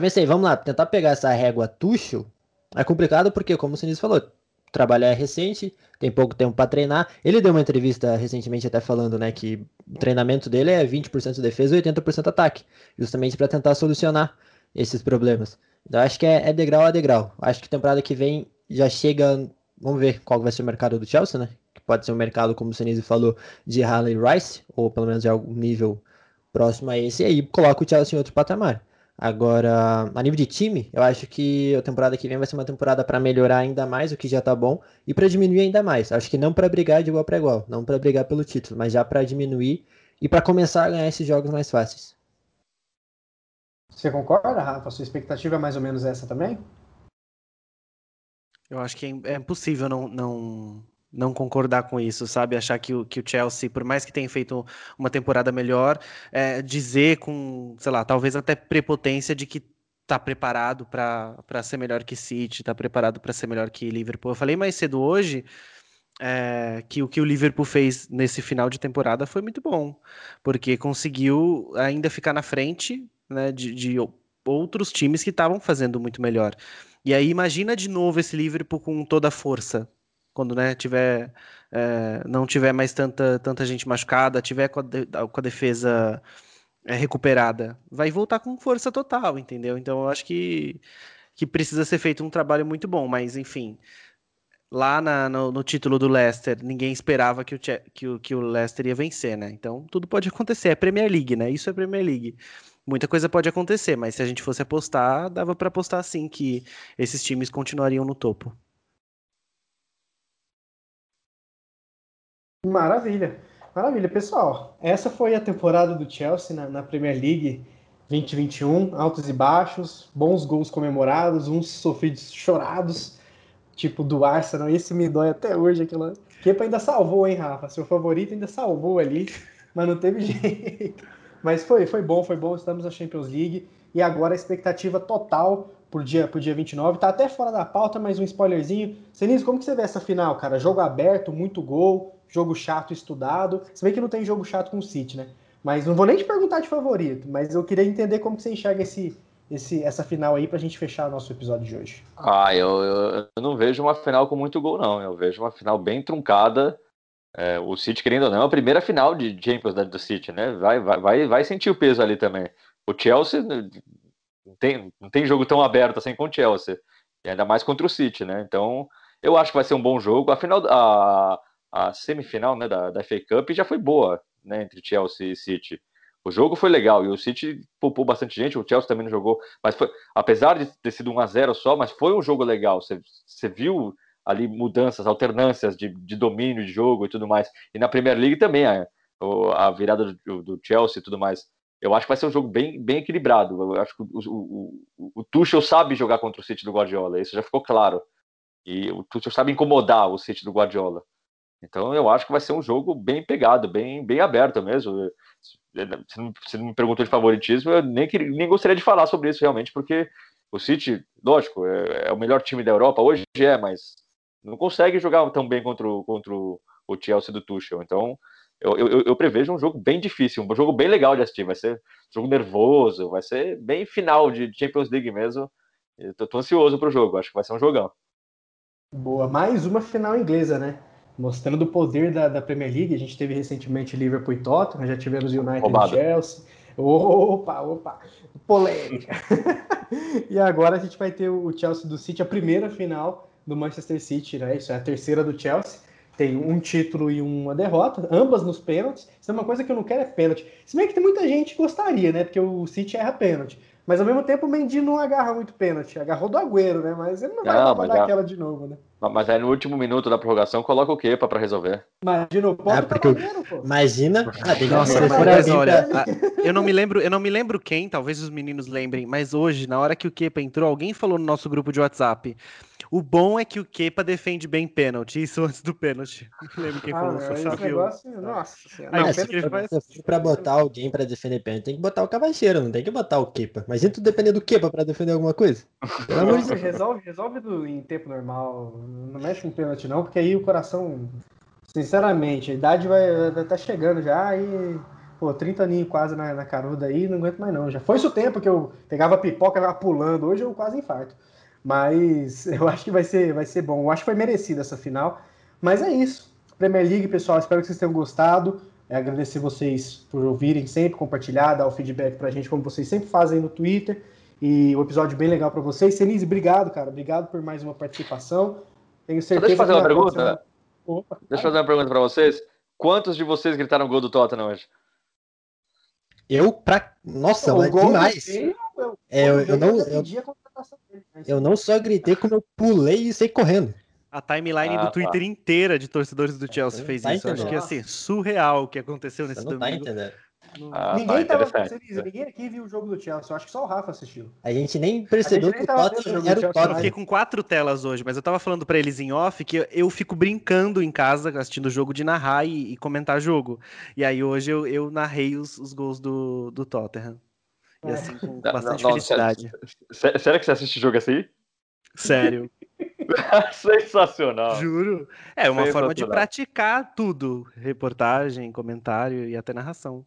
[SPEAKER 5] vencer. Vamos lá, tentar pegar essa régua Tuchel é complicado porque, como o Sinise falou, o trabalho é recente, tem pouco tempo para treinar. Ele deu uma entrevista recentemente até falando, né, que o treinamento dele é 20% defesa e 80% ataque, justamente para tentar solucionar esses problemas. Então acho que é, é, degrau a degrau. Acho que temporada que vem já chega, vamos ver qual vai ser o mercado do Chelsea, né? Que pode ser um mercado, como o Sinise falou, de Harley Rice, ou pelo menos de algum nível próximo a esse, e aí coloca o Chelsea em outro patamar. Agora, a nível de time, eu acho que a temporada que vem vai ser uma temporada para melhorar ainda mais o que já tá bom e para diminuir ainda mais. Acho que não para brigar de igual para igual, não para brigar pelo título, mas já para diminuir e para começar a ganhar esses jogos mais fáceis.
[SPEAKER 2] Você concorda, Rafa? Sua expectativa é mais ou menos essa também?
[SPEAKER 4] Eu acho que é impossível não, não, não concordar com isso, sabe? Achar que o, que o Chelsea, por mais que tenha feito uma temporada melhor, é, dizer com, sei lá, talvez até prepotência de que tá preparado para ser melhor que City, tá preparado para ser melhor que Liverpool. Eu falei mais cedo hoje é, que o que o Liverpool fez nesse final de temporada foi muito bom, porque conseguiu ainda ficar na frente né, de, de outros times que estavam fazendo muito melhor. E aí imagina de novo esse Liverpool com toda a força, quando né, tiver, é, não tiver mais tanta, tanta gente machucada, tiver com a, de, com a defesa é, recuperada, vai voltar com força total, entendeu? Então eu acho que, que precisa ser feito um trabalho muito bom, mas enfim. Lá na, no, no, título do Leicester, ninguém esperava que o, que, o, que o Leicester ia vencer, né? Então tudo pode acontecer. É Premier League, né? Isso é Premier League muita coisa pode acontecer, mas se a gente fosse apostar, dava para apostar sim que esses times continuariam no topo.
[SPEAKER 2] Maravilha, maravilha. Pessoal, essa foi a temporada do Chelsea na, na Premier League 2021, altos e baixos, bons gols comemorados, uns sofridos chorados, tipo do Arsenal. Esse me dói até hoje. Aquela... Kepa ainda salvou, hein, Rafa? Seu favorito ainda salvou ali, (laughs) mas não teve (laughs) jeito. Mas foi, foi bom, foi bom. Estamos na Champions League e agora a expectativa total por dia, por dia 29. Tá até fora da pauta, mas um spoilerzinho. Senise, como que você vê essa final, cara? Jogo aberto, muito gol, jogo chato estudado. Você vê que não tem jogo chato com o City, né? Mas não vou nem te perguntar de favorito, mas eu queria entender como que você enxerga esse, esse, essa final aí pra gente fechar o nosso episódio de hoje.
[SPEAKER 3] Ah, eu, eu, eu não vejo uma final com muito gol, não. Eu vejo uma final bem truncada. É, o City, querendo ou não, é a primeira final de Champions do City, né? Vai, vai, vai, vai sentir o peso ali também. O Chelsea não tem, não tem jogo tão aberto assim com o Chelsea. E ainda mais contra o City, né? Então, eu acho que vai ser um bom jogo. Afinal, a, a semifinal né, da, da FA Cup já foi boa, né? Entre Chelsea e City. O jogo foi legal e o City poupou bastante gente, o Chelsea também não jogou, mas foi, apesar de ter sido 1 a 0 só, mas foi um jogo legal. Você, viu ali mudanças, alternâncias de, de domínio de jogo e tudo mais. E na Premier League também, a, a virada do, do Chelsea e tudo mais. Eu acho que vai ser um jogo bem, bem equilibrado. Eu acho que o, o, o, o Tuchel sabe jogar contra o City do Guardiola, isso já ficou claro. E o Tuchel sabe incomodar o City do Guardiola. Então eu acho que vai ser um jogo bem pegado, bem, bem aberto mesmo. Você não, você não me perguntou de favoritismo, eu nem, queria, nem gostaria de falar sobre isso realmente, porque o City, lógico, é, é, o melhor time da Europa, hoje é, mas não consegue jogar tão bem contra o, contra o Chelsea do Tuchel. Então eu, eu, eu, prevejo um jogo bem difícil, um jogo bem legal de assistir. Vai ser um jogo nervoso, vai ser bem final de Champions League mesmo. Eu ansioso pro jogo, acho que vai ser um jogão.
[SPEAKER 2] Boa, mais uma final inglesa, né? Mostrando o poder da, da Premier League. A gente teve recentemente Liverpool e Tottenham, já tivemos United Roubado. e Chelsea. Opa, opa, polêmica. (laughs) e agora a gente vai ter o Chelsea do City, a primeira final do Manchester City, né? Isso é a terceira do Chelsea tem um título e uma derrota, ambas nos pênaltis. Isso é uma coisa que eu não quero é pênalti. Se bem que tem muita gente que gostaria, né? Porque o City erra pênalti. Mas ao mesmo tempo o Mendy não agarra muito pênalti. Agarrou do Agüero, né? Mas ele não vai
[SPEAKER 3] Não,
[SPEAKER 2] dar
[SPEAKER 3] mas
[SPEAKER 2] dar
[SPEAKER 3] já-
[SPEAKER 2] aquela de novo, né?
[SPEAKER 3] Mas aí no último minuto da prorrogação coloca o Kepa pra resolver.
[SPEAKER 2] Imagina o ponto tá
[SPEAKER 5] porque
[SPEAKER 2] pô.
[SPEAKER 5] Imagina. Ah, tem
[SPEAKER 4] Nossa,
[SPEAKER 2] mas-
[SPEAKER 4] olha, a- eu não me lembro, eu não me lembro quem, talvez os meninos lembrem, mas hoje, na hora que o Kepa entrou, alguém falou no nosso grupo de WhatsApp. O bom é que o Kepa defende bem pênalti, isso antes do pênalti. Não lembro quem
[SPEAKER 2] Ah,
[SPEAKER 4] falou, foi o
[SPEAKER 2] esse
[SPEAKER 4] Fabio.
[SPEAKER 2] negócio, nossa senhora. Não,
[SPEAKER 5] É, se for pra botar alguém pra defender pênalti, tem que botar o Cavacheiro, não tem que botar o Kepa. Imagina tu depender do Kepa pra defender alguma coisa. Pelo amor de
[SPEAKER 2] Nossa,
[SPEAKER 5] Deus.
[SPEAKER 2] resolve, resolve do- em tempo normal. Não mexe com pênalti, não, porque aí o coração. Sinceramente, a idade vai, vai tá chegando já e. Pô, 30 aninhos quase na, na caruda aí, não aguento mais não. Já foi isso o tempo que eu pegava pipoca e ficava pulando. Hoje eu quase infarto. Mas (laughs) eu acho que vai ser, vai ser bom. Eu acho que foi merecida essa final. Mas é isso. Premier League, pessoal, espero que vocês tenham gostado. É agradecer vocês por ouvirem sempre, compartilhar, dar o feedback pra gente, como vocês sempre fazem no Twitter. E o episódio bem legal pra vocês. Senise, obrigado, cara. Obrigado por mais uma participação. Tenho certeza
[SPEAKER 3] deixa eu fazer uma pergunta.
[SPEAKER 2] próxima- Opa,
[SPEAKER 3] Deixa eu fazer uma pergunta pra vocês. Quantos de vocês gritaram gol do Tottenham hoje?
[SPEAKER 5] Eu, pra. Nossa,
[SPEAKER 2] o
[SPEAKER 5] mas
[SPEAKER 2] gol do
[SPEAKER 5] demais.
[SPEAKER 2] Bale, eu,
[SPEAKER 5] É, eu, eu
[SPEAKER 2] Bale
[SPEAKER 5] não, eu,
[SPEAKER 2] dele, mas-
[SPEAKER 5] eu não só gritei, como eu pulei e saí correndo.
[SPEAKER 4] A timeline
[SPEAKER 3] Ah,
[SPEAKER 4] do
[SPEAKER 3] tá.
[SPEAKER 4] Twitter inteira de torcedores do Chelsea fez
[SPEAKER 5] tá
[SPEAKER 4] isso. Eu acho que
[SPEAKER 2] entendendo.
[SPEAKER 4] assim, surreal o que aconteceu
[SPEAKER 5] Você
[SPEAKER 4] nesse
[SPEAKER 5] não tá
[SPEAKER 4] domingo.
[SPEAKER 5] entendendo.
[SPEAKER 4] Não-
[SPEAKER 3] Ah,
[SPEAKER 2] ninguém
[SPEAKER 3] tá,
[SPEAKER 2] tava. Senise, ninguém aqui viu o jogo do Chelsea. Eu acho que só o Rafa assistiu.
[SPEAKER 5] A gente nem percebeu
[SPEAKER 2] gente nem
[SPEAKER 5] que o
[SPEAKER 2] tava vendo o
[SPEAKER 5] Tottenham
[SPEAKER 2] jogo
[SPEAKER 5] era o
[SPEAKER 2] Chelsea,
[SPEAKER 4] Eu
[SPEAKER 5] Tottenham.
[SPEAKER 4] fiquei com quatro telas hoje, mas eu tava falando pra eles em off que eu, eu fico brincando em casa, assistindo o jogo, de narrar e, e comentar jogo. E aí hoje eu, eu narrei os, os gols do, do Tottenham. E assim, com
[SPEAKER 3] Não,
[SPEAKER 4] bastante
[SPEAKER 3] não,
[SPEAKER 4] felicidade.
[SPEAKER 3] Sé- Será que você assiste jogo assim?
[SPEAKER 4] Sério. (laughs)
[SPEAKER 3] Sensacional.
[SPEAKER 4] Juro. É uma forma de praticar tudo: reportagem, comentário e até narração.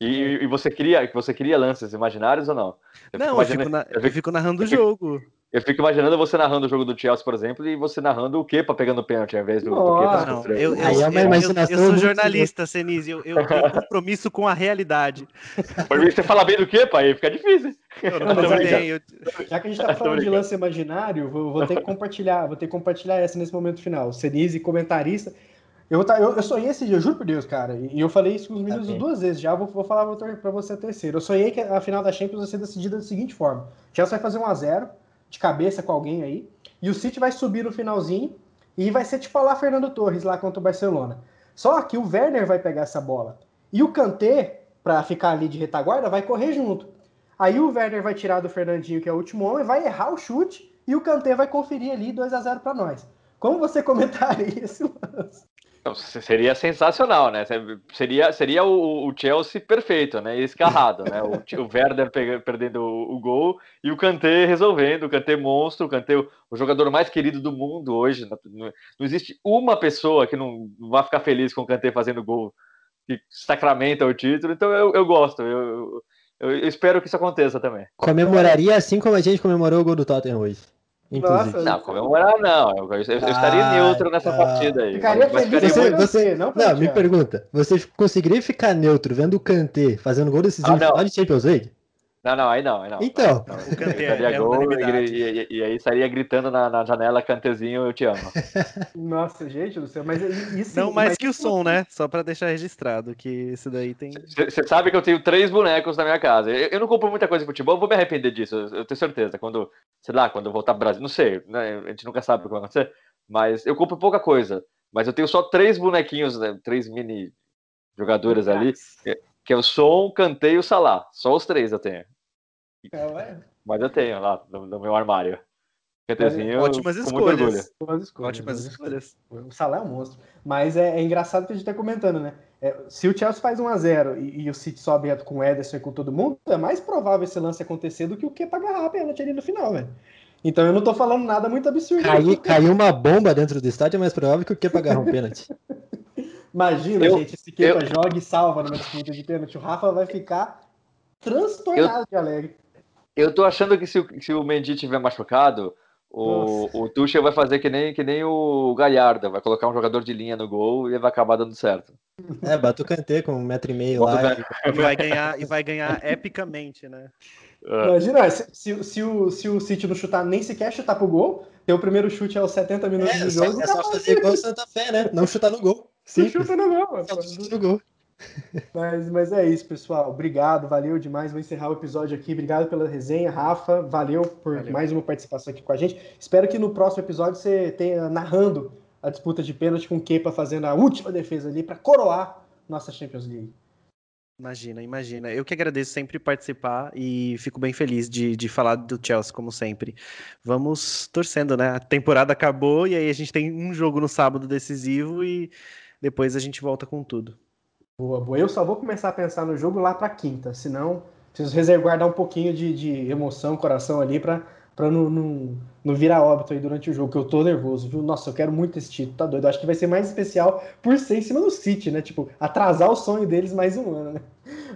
[SPEAKER 3] E, e você cria, você cria lances imaginários ou não? Eu
[SPEAKER 4] Não, eu
[SPEAKER 3] imaginando-
[SPEAKER 4] fico, na-
[SPEAKER 3] eu
[SPEAKER 4] eu fico narrando o jogo.
[SPEAKER 3] Eu fico imaginando você narrando o jogo do Chelsea, por exemplo, e você narrando o Kepa pegando pênalti ao invés do, do
[SPEAKER 2] Nossa,
[SPEAKER 3] Kepa
[SPEAKER 4] Ah, Não, eu, eu,
[SPEAKER 5] é
[SPEAKER 4] eu- eu- sou jornalista, Senise. Eu, eu (laughs) tenho compromisso com a realidade.
[SPEAKER 3] Por mim, você fala bem do Kepa, aí fica difícil.
[SPEAKER 4] Eu (laughs)
[SPEAKER 2] Não,
[SPEAKER 4] não bem, eu-
[SPEAKER 2] Já que a gente tá
[SPEAKER 3] Tô
[SPEAKER 2] falando de lance imaginário, vou, vou ter que compartilhar, vou ter que compartilhar essa nesse momento final. Senise, comentarista. Eu, tá- eu, eu sonhei esse dia, eu juro por Deus, cara. E eu falei isso com os meninos
[SPEAKER 5] bem.
[SPEAKER 2] duas vezes já, vou, vou falar pra você a terceira. Eu sonhei que a final da Champions vai ser decidida da seguinte forma: o Chelsea vai fazer 1 a 0 de cabeça com alguém aí, e o City vai subir no finalzinho e vai ser tipo lá Fernando Torres lá contra o Barcelona. Só que o Werner vai pegar essa bola. E o Kanté, pra ficar ali de retaguarda, vai correr junto. Aí o Werner vai tirar do Fernandinho, que é o último homem, vai errar o chute e o Kanté vai conferir ali 2 a 0 para nós. Como você (laughs) comentaria esse lance?
[SPEAKER 3] Se- seria sensacional, né? Seria, seria o, o Chelsea perfeito, né? Escarrado, né? O, o Werder perdendo o, o gol e o Kanté resolvendo, o Kanté monstro, o Kanté o, jogador mais querido do mundo hoje. Não, não existe uma pessoa que não, não vai ficar feliz com o Kanté fazendo gol que sacramenta o título, então eu, eu gosto, eu, eu, eu espero que isso aconteça também.
[SPEAKER 5] Comemoraria assim como a gente comemorou o gol do Tottenham hoje. Inclusive.
[SPEAKER 2] Nossa,
[SPEAKER 3] Não, comemorar não, eu, eu- eu estaria
[SPEAKER 5] Ah,
[SPEAKER 3] neutro nessa
[SPEAKER 5] tá.
[SPEAKER 3] partida aí.
[SPEAKER 2] Ficaria
[SPEAKER 3] mas
[SPEAKER 2] feliz
[SPEAKER 3] ficaria
[SPEAKER 5] Você- você-
[SPEAKER 2] não
[SPEAKER 5] Não, me pergunta. Você conseguiria ficar neutro vendo o Kanté fazendo gol decisivo
[SPEAKER 3] Ah,
[SPEAKER 5] no final de Champions League?
[SPEAKER 3] Não, não, aí não, aí não.
[SPEAKER 5] Então.
[SPEAKER 3] Não,
[SPEAKER 4] O Kanté
[SPEAKER 3] Gritaria
[SPEAKER 4] é
[SPEAKER 3] gol e, e- e aí estaria gritando na, na janela, Cantezinho, eu te amo. (laughs)
[SPEAKER 2] Nossa, gente do céu, mas isso
[SPEAKER 4] Não mais
[SPEAKER 2] mas
[SPEAKER 4] que o
[SPEAKER 2] isso-
[SPEAKER 4] som, né? Só pra deixar registrado que esse daí tem.
[SPEAKER 3] Você sabe que eu tenho três bonecos na minha casa. Eu, eu não compro muita coisa de futebol, eu vou me arrepender disso, eu, eu tenho certeza. Quando, sei lá, quando eu voltar pro Brasil, não sei, né? A gente nunca sabe o que vai acontecer. Mas eu compro pouca coisa. Mas eu tenho só três bonequinhos, né, três mini jogadores ali, que é o Som, o Kanté e o Salah. Só os três eu tenho.
[SPEAKER 2] É,
[SPEAKER 3] Mas eu tenho lá no, no meu armário. Cantezinho,
[SPEAKER 4] Ótimas
[SPEAKER 3] com muito orgulho.
[SPEAKER 4] escolhas.
[SPEAKER 2] boas escolhas,
[SPEAKER 4] Ótimas escolhas.
[SPEAKER 2] O Salah é um monstro. Mas é, é engraçado que a gente tá comentando, né? É, se o Chelsea faz 1x0 e, e o City sobe com o Ederson e com todo mundo, é mais provável esse lance acontecer do que o que pra agarrar a pênalti ali no final, velho. Então eu não tô falando nada muito absurdo.
[SPEAKER 5] Cair, caiu uma bomba dentro do estádio é mais provável que o Kepa agarrar um pênalti. (laughs)
[SPEAKER 2] Imagina,
[SPEAKER 3] Eu-
[SPEAKER 2] gente, esse Kepa joga e salva numa disputa de pênalti. O Rafa vai ficar transtornado de alegre.
[SPEAKER 3] Eu tô achando que se o, se o Mendy tiver machucado, o, o Tuchel vai fazer que nem, que nem o Galhardo, vai colocar um jogador de linha no gol e vai acabar dando certo.
[SPEAKER 5] É, bate o Kanté com um metro e meio
[SPEAKER 3] Bota
[SPEAKER 5] lá.
[SPEAKER 3] Kanté.
[SPEAKER 4] E vai ganhar, e vai ganhar epicamente, né?
[SPEAKER 3] É.
[SPEAKER 2] Imagina, se, se, se o, se o City não chutar, nem sequer chutar pro gol, ter o primeiro chute aos 70 minutos
[SPEAKER 5] É,
[SPEAKER 2] do
[SPEAKER 5] só,
[SPEAKER 2] jogo,
[SPEAKER 5] é só
[SPEAKER 2] acabou.
[SPEAKER 5] fazer igual o Santa Fé, né? Não chutar no gol. Simples.
[SPEAKER 2] chuta no gol.
[SPEAKER 5] Só chuta no gol.
[SPEAKER 2] Mas, mas é isso, pessoal. Obrigado, valeu demais. Vou encerrar o episódio aqui. Obrigado pela resenha, Rafa. Valeu por
[SPEAKER 4] Valeu.
[SPEAKER 2] mais uma participação aqui com a gente. Espero que no próximo episódio você tenha narrando a disputa de pênalti com o Kepa fazendo a última defesa ali para coroar nossa Champions League.
[SPEAKER 4] Imagina, imagina. Eu que agradeço sempre participar e fico bem feliz de, de falar do Chelsea, como sempre. Vamos torcendo, né? A temporada acabou e aí a gente tem um jogo no sábado decisivo e depois a gente volta com tudo.
[SPEAKER 2] Boa, boa. Eu só vou começar a pensar no jogo lá para quinta, senão preciso reservar um pouquinho de, de emoção, coração ali para para não, não, não virar óbito aí durante o jogo, que eu tô nervoso, viu? Nossa, eu quero muito esse título, tá doido. Eu acho que vai ser mais especial por ser em cima do City, né? Tipo, atrasar o sonho deles mais um ano, né?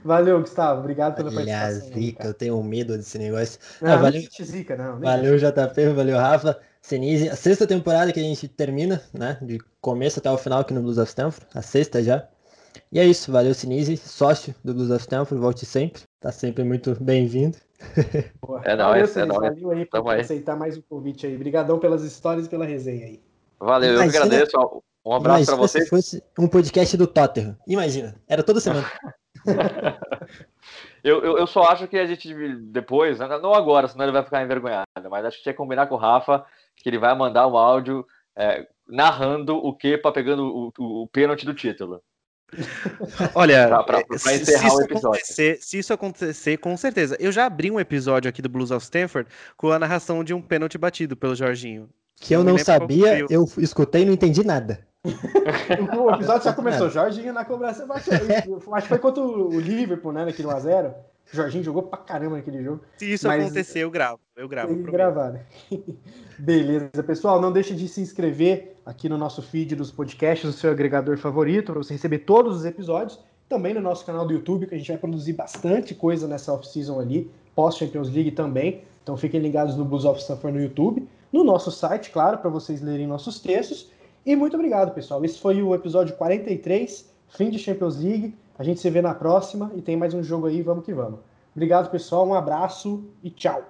[SPEAKER 2] Valeu, Gustavo. Obrigado pela
[SPEAKER 5] Olha,
[SPEAKER 2] participação. aí,
[SPEAKER 5] zica,
[SPEAKER 2] cara.
[SPEAKER 5] eu tenho medo desse negócio.
[SPEAKER 2] Não,
[SPEAKER 5] Ah,
[SPEAKER 2] não
[SPEAKER 5] valeu,
[SPEAKER 2] existe zica, não.
[SPEAKER 5] valeu JP, valeu Rafa, Senise. A sexta temporada que a gente termina, né? De começo até o final aqui no Blues of Stanford, a sexta já. E é isso, valeu Sinise, sócio do Blues of Stanford, volte sempre, tá sempre muito bem-vindo. (laughs)
[SPEAKER 3] É nóis, é nóis.
[SPEAKER 2] Valeu aí por
[SPEAKER 3] Tamo aí.
[SPEAKER 2] aceitar mais um convite aí. Obrigadão pelas histórias e pela resenha aí.
[SPEAKER 3] Valeu, eu que
[SPEAKER 5] Imagina-
[SPEAKER 3] agradeço. ó. Um abraço pra
[SPEAKER 5] Imagina
[SPEAKER 3] vocês.
[SPEAKER 5] se fosse um podcast do Tottenham, imagina, era toda semana. (laughs)
[SPEAKER 3] Eu, eu, eu só acho que a gente depois, né, não agora, senão ele vai ficar envergonhado, mas acho que tinha que combinar com o Rafa que ele vai mandar um áudio é, narrando o Kepa pegando o, o, o pênalti do título. (laughs)
[SPEAKER 4] Olha,
[SPEAKER 3] Pra- pra- pra
[SPEAKER 4] se,
[SPEAKER 3] encerrar
[SPEAKER 4] se
[SPEAKER 3] o
[SPEAKER 4] isso
[SPEAKER 3] episódio.
[SPEAKER 4] acontecer, se isso acontecer, com certeza. Eu já abri um episódio aqui do Blues of Stanford com a narração de um pênalti batido pelo Jorginho.
[SPEAKER 5] Que eu não sabia, eu escutei e não entendi nada.
[SPEAKER 2] O episódio já começou. Jorginho na cobrança. Acho que (laughs) foi contra o Liverpool, né? Naquele 1x0. O Jorginho jogou pra caramba naquele jogo.
[SPEAKER 4] Se isso
[SPEAKER 2] Mas-
[SPEAKER 4] acontecer, eu gravo. Eu gravo. Prometo.
[SPEAKER 2] gravar, né? (laughs) Beleza, pessoal. Não deixe de se inscrever aqui no nosso feed dos podcasts, no seu agregador favorito, para você receber todos os episódios. Também no nosso canal do YouTube, que a gente vai produzir bastante coisa nessa off-season ali, pós-Champions League também. Então fiquem ligados no Blues of Stanford no YouTube. No nosso site, claro, para vocês lerem nossos textos. E muito obrigado, pessoal. Esse foi o episódio 43, fim de Champions League. A gente se vê na próxima e tem mais um jogo aí, vamos que vamos. Obrigado, pessoal. Um abraço e tchau.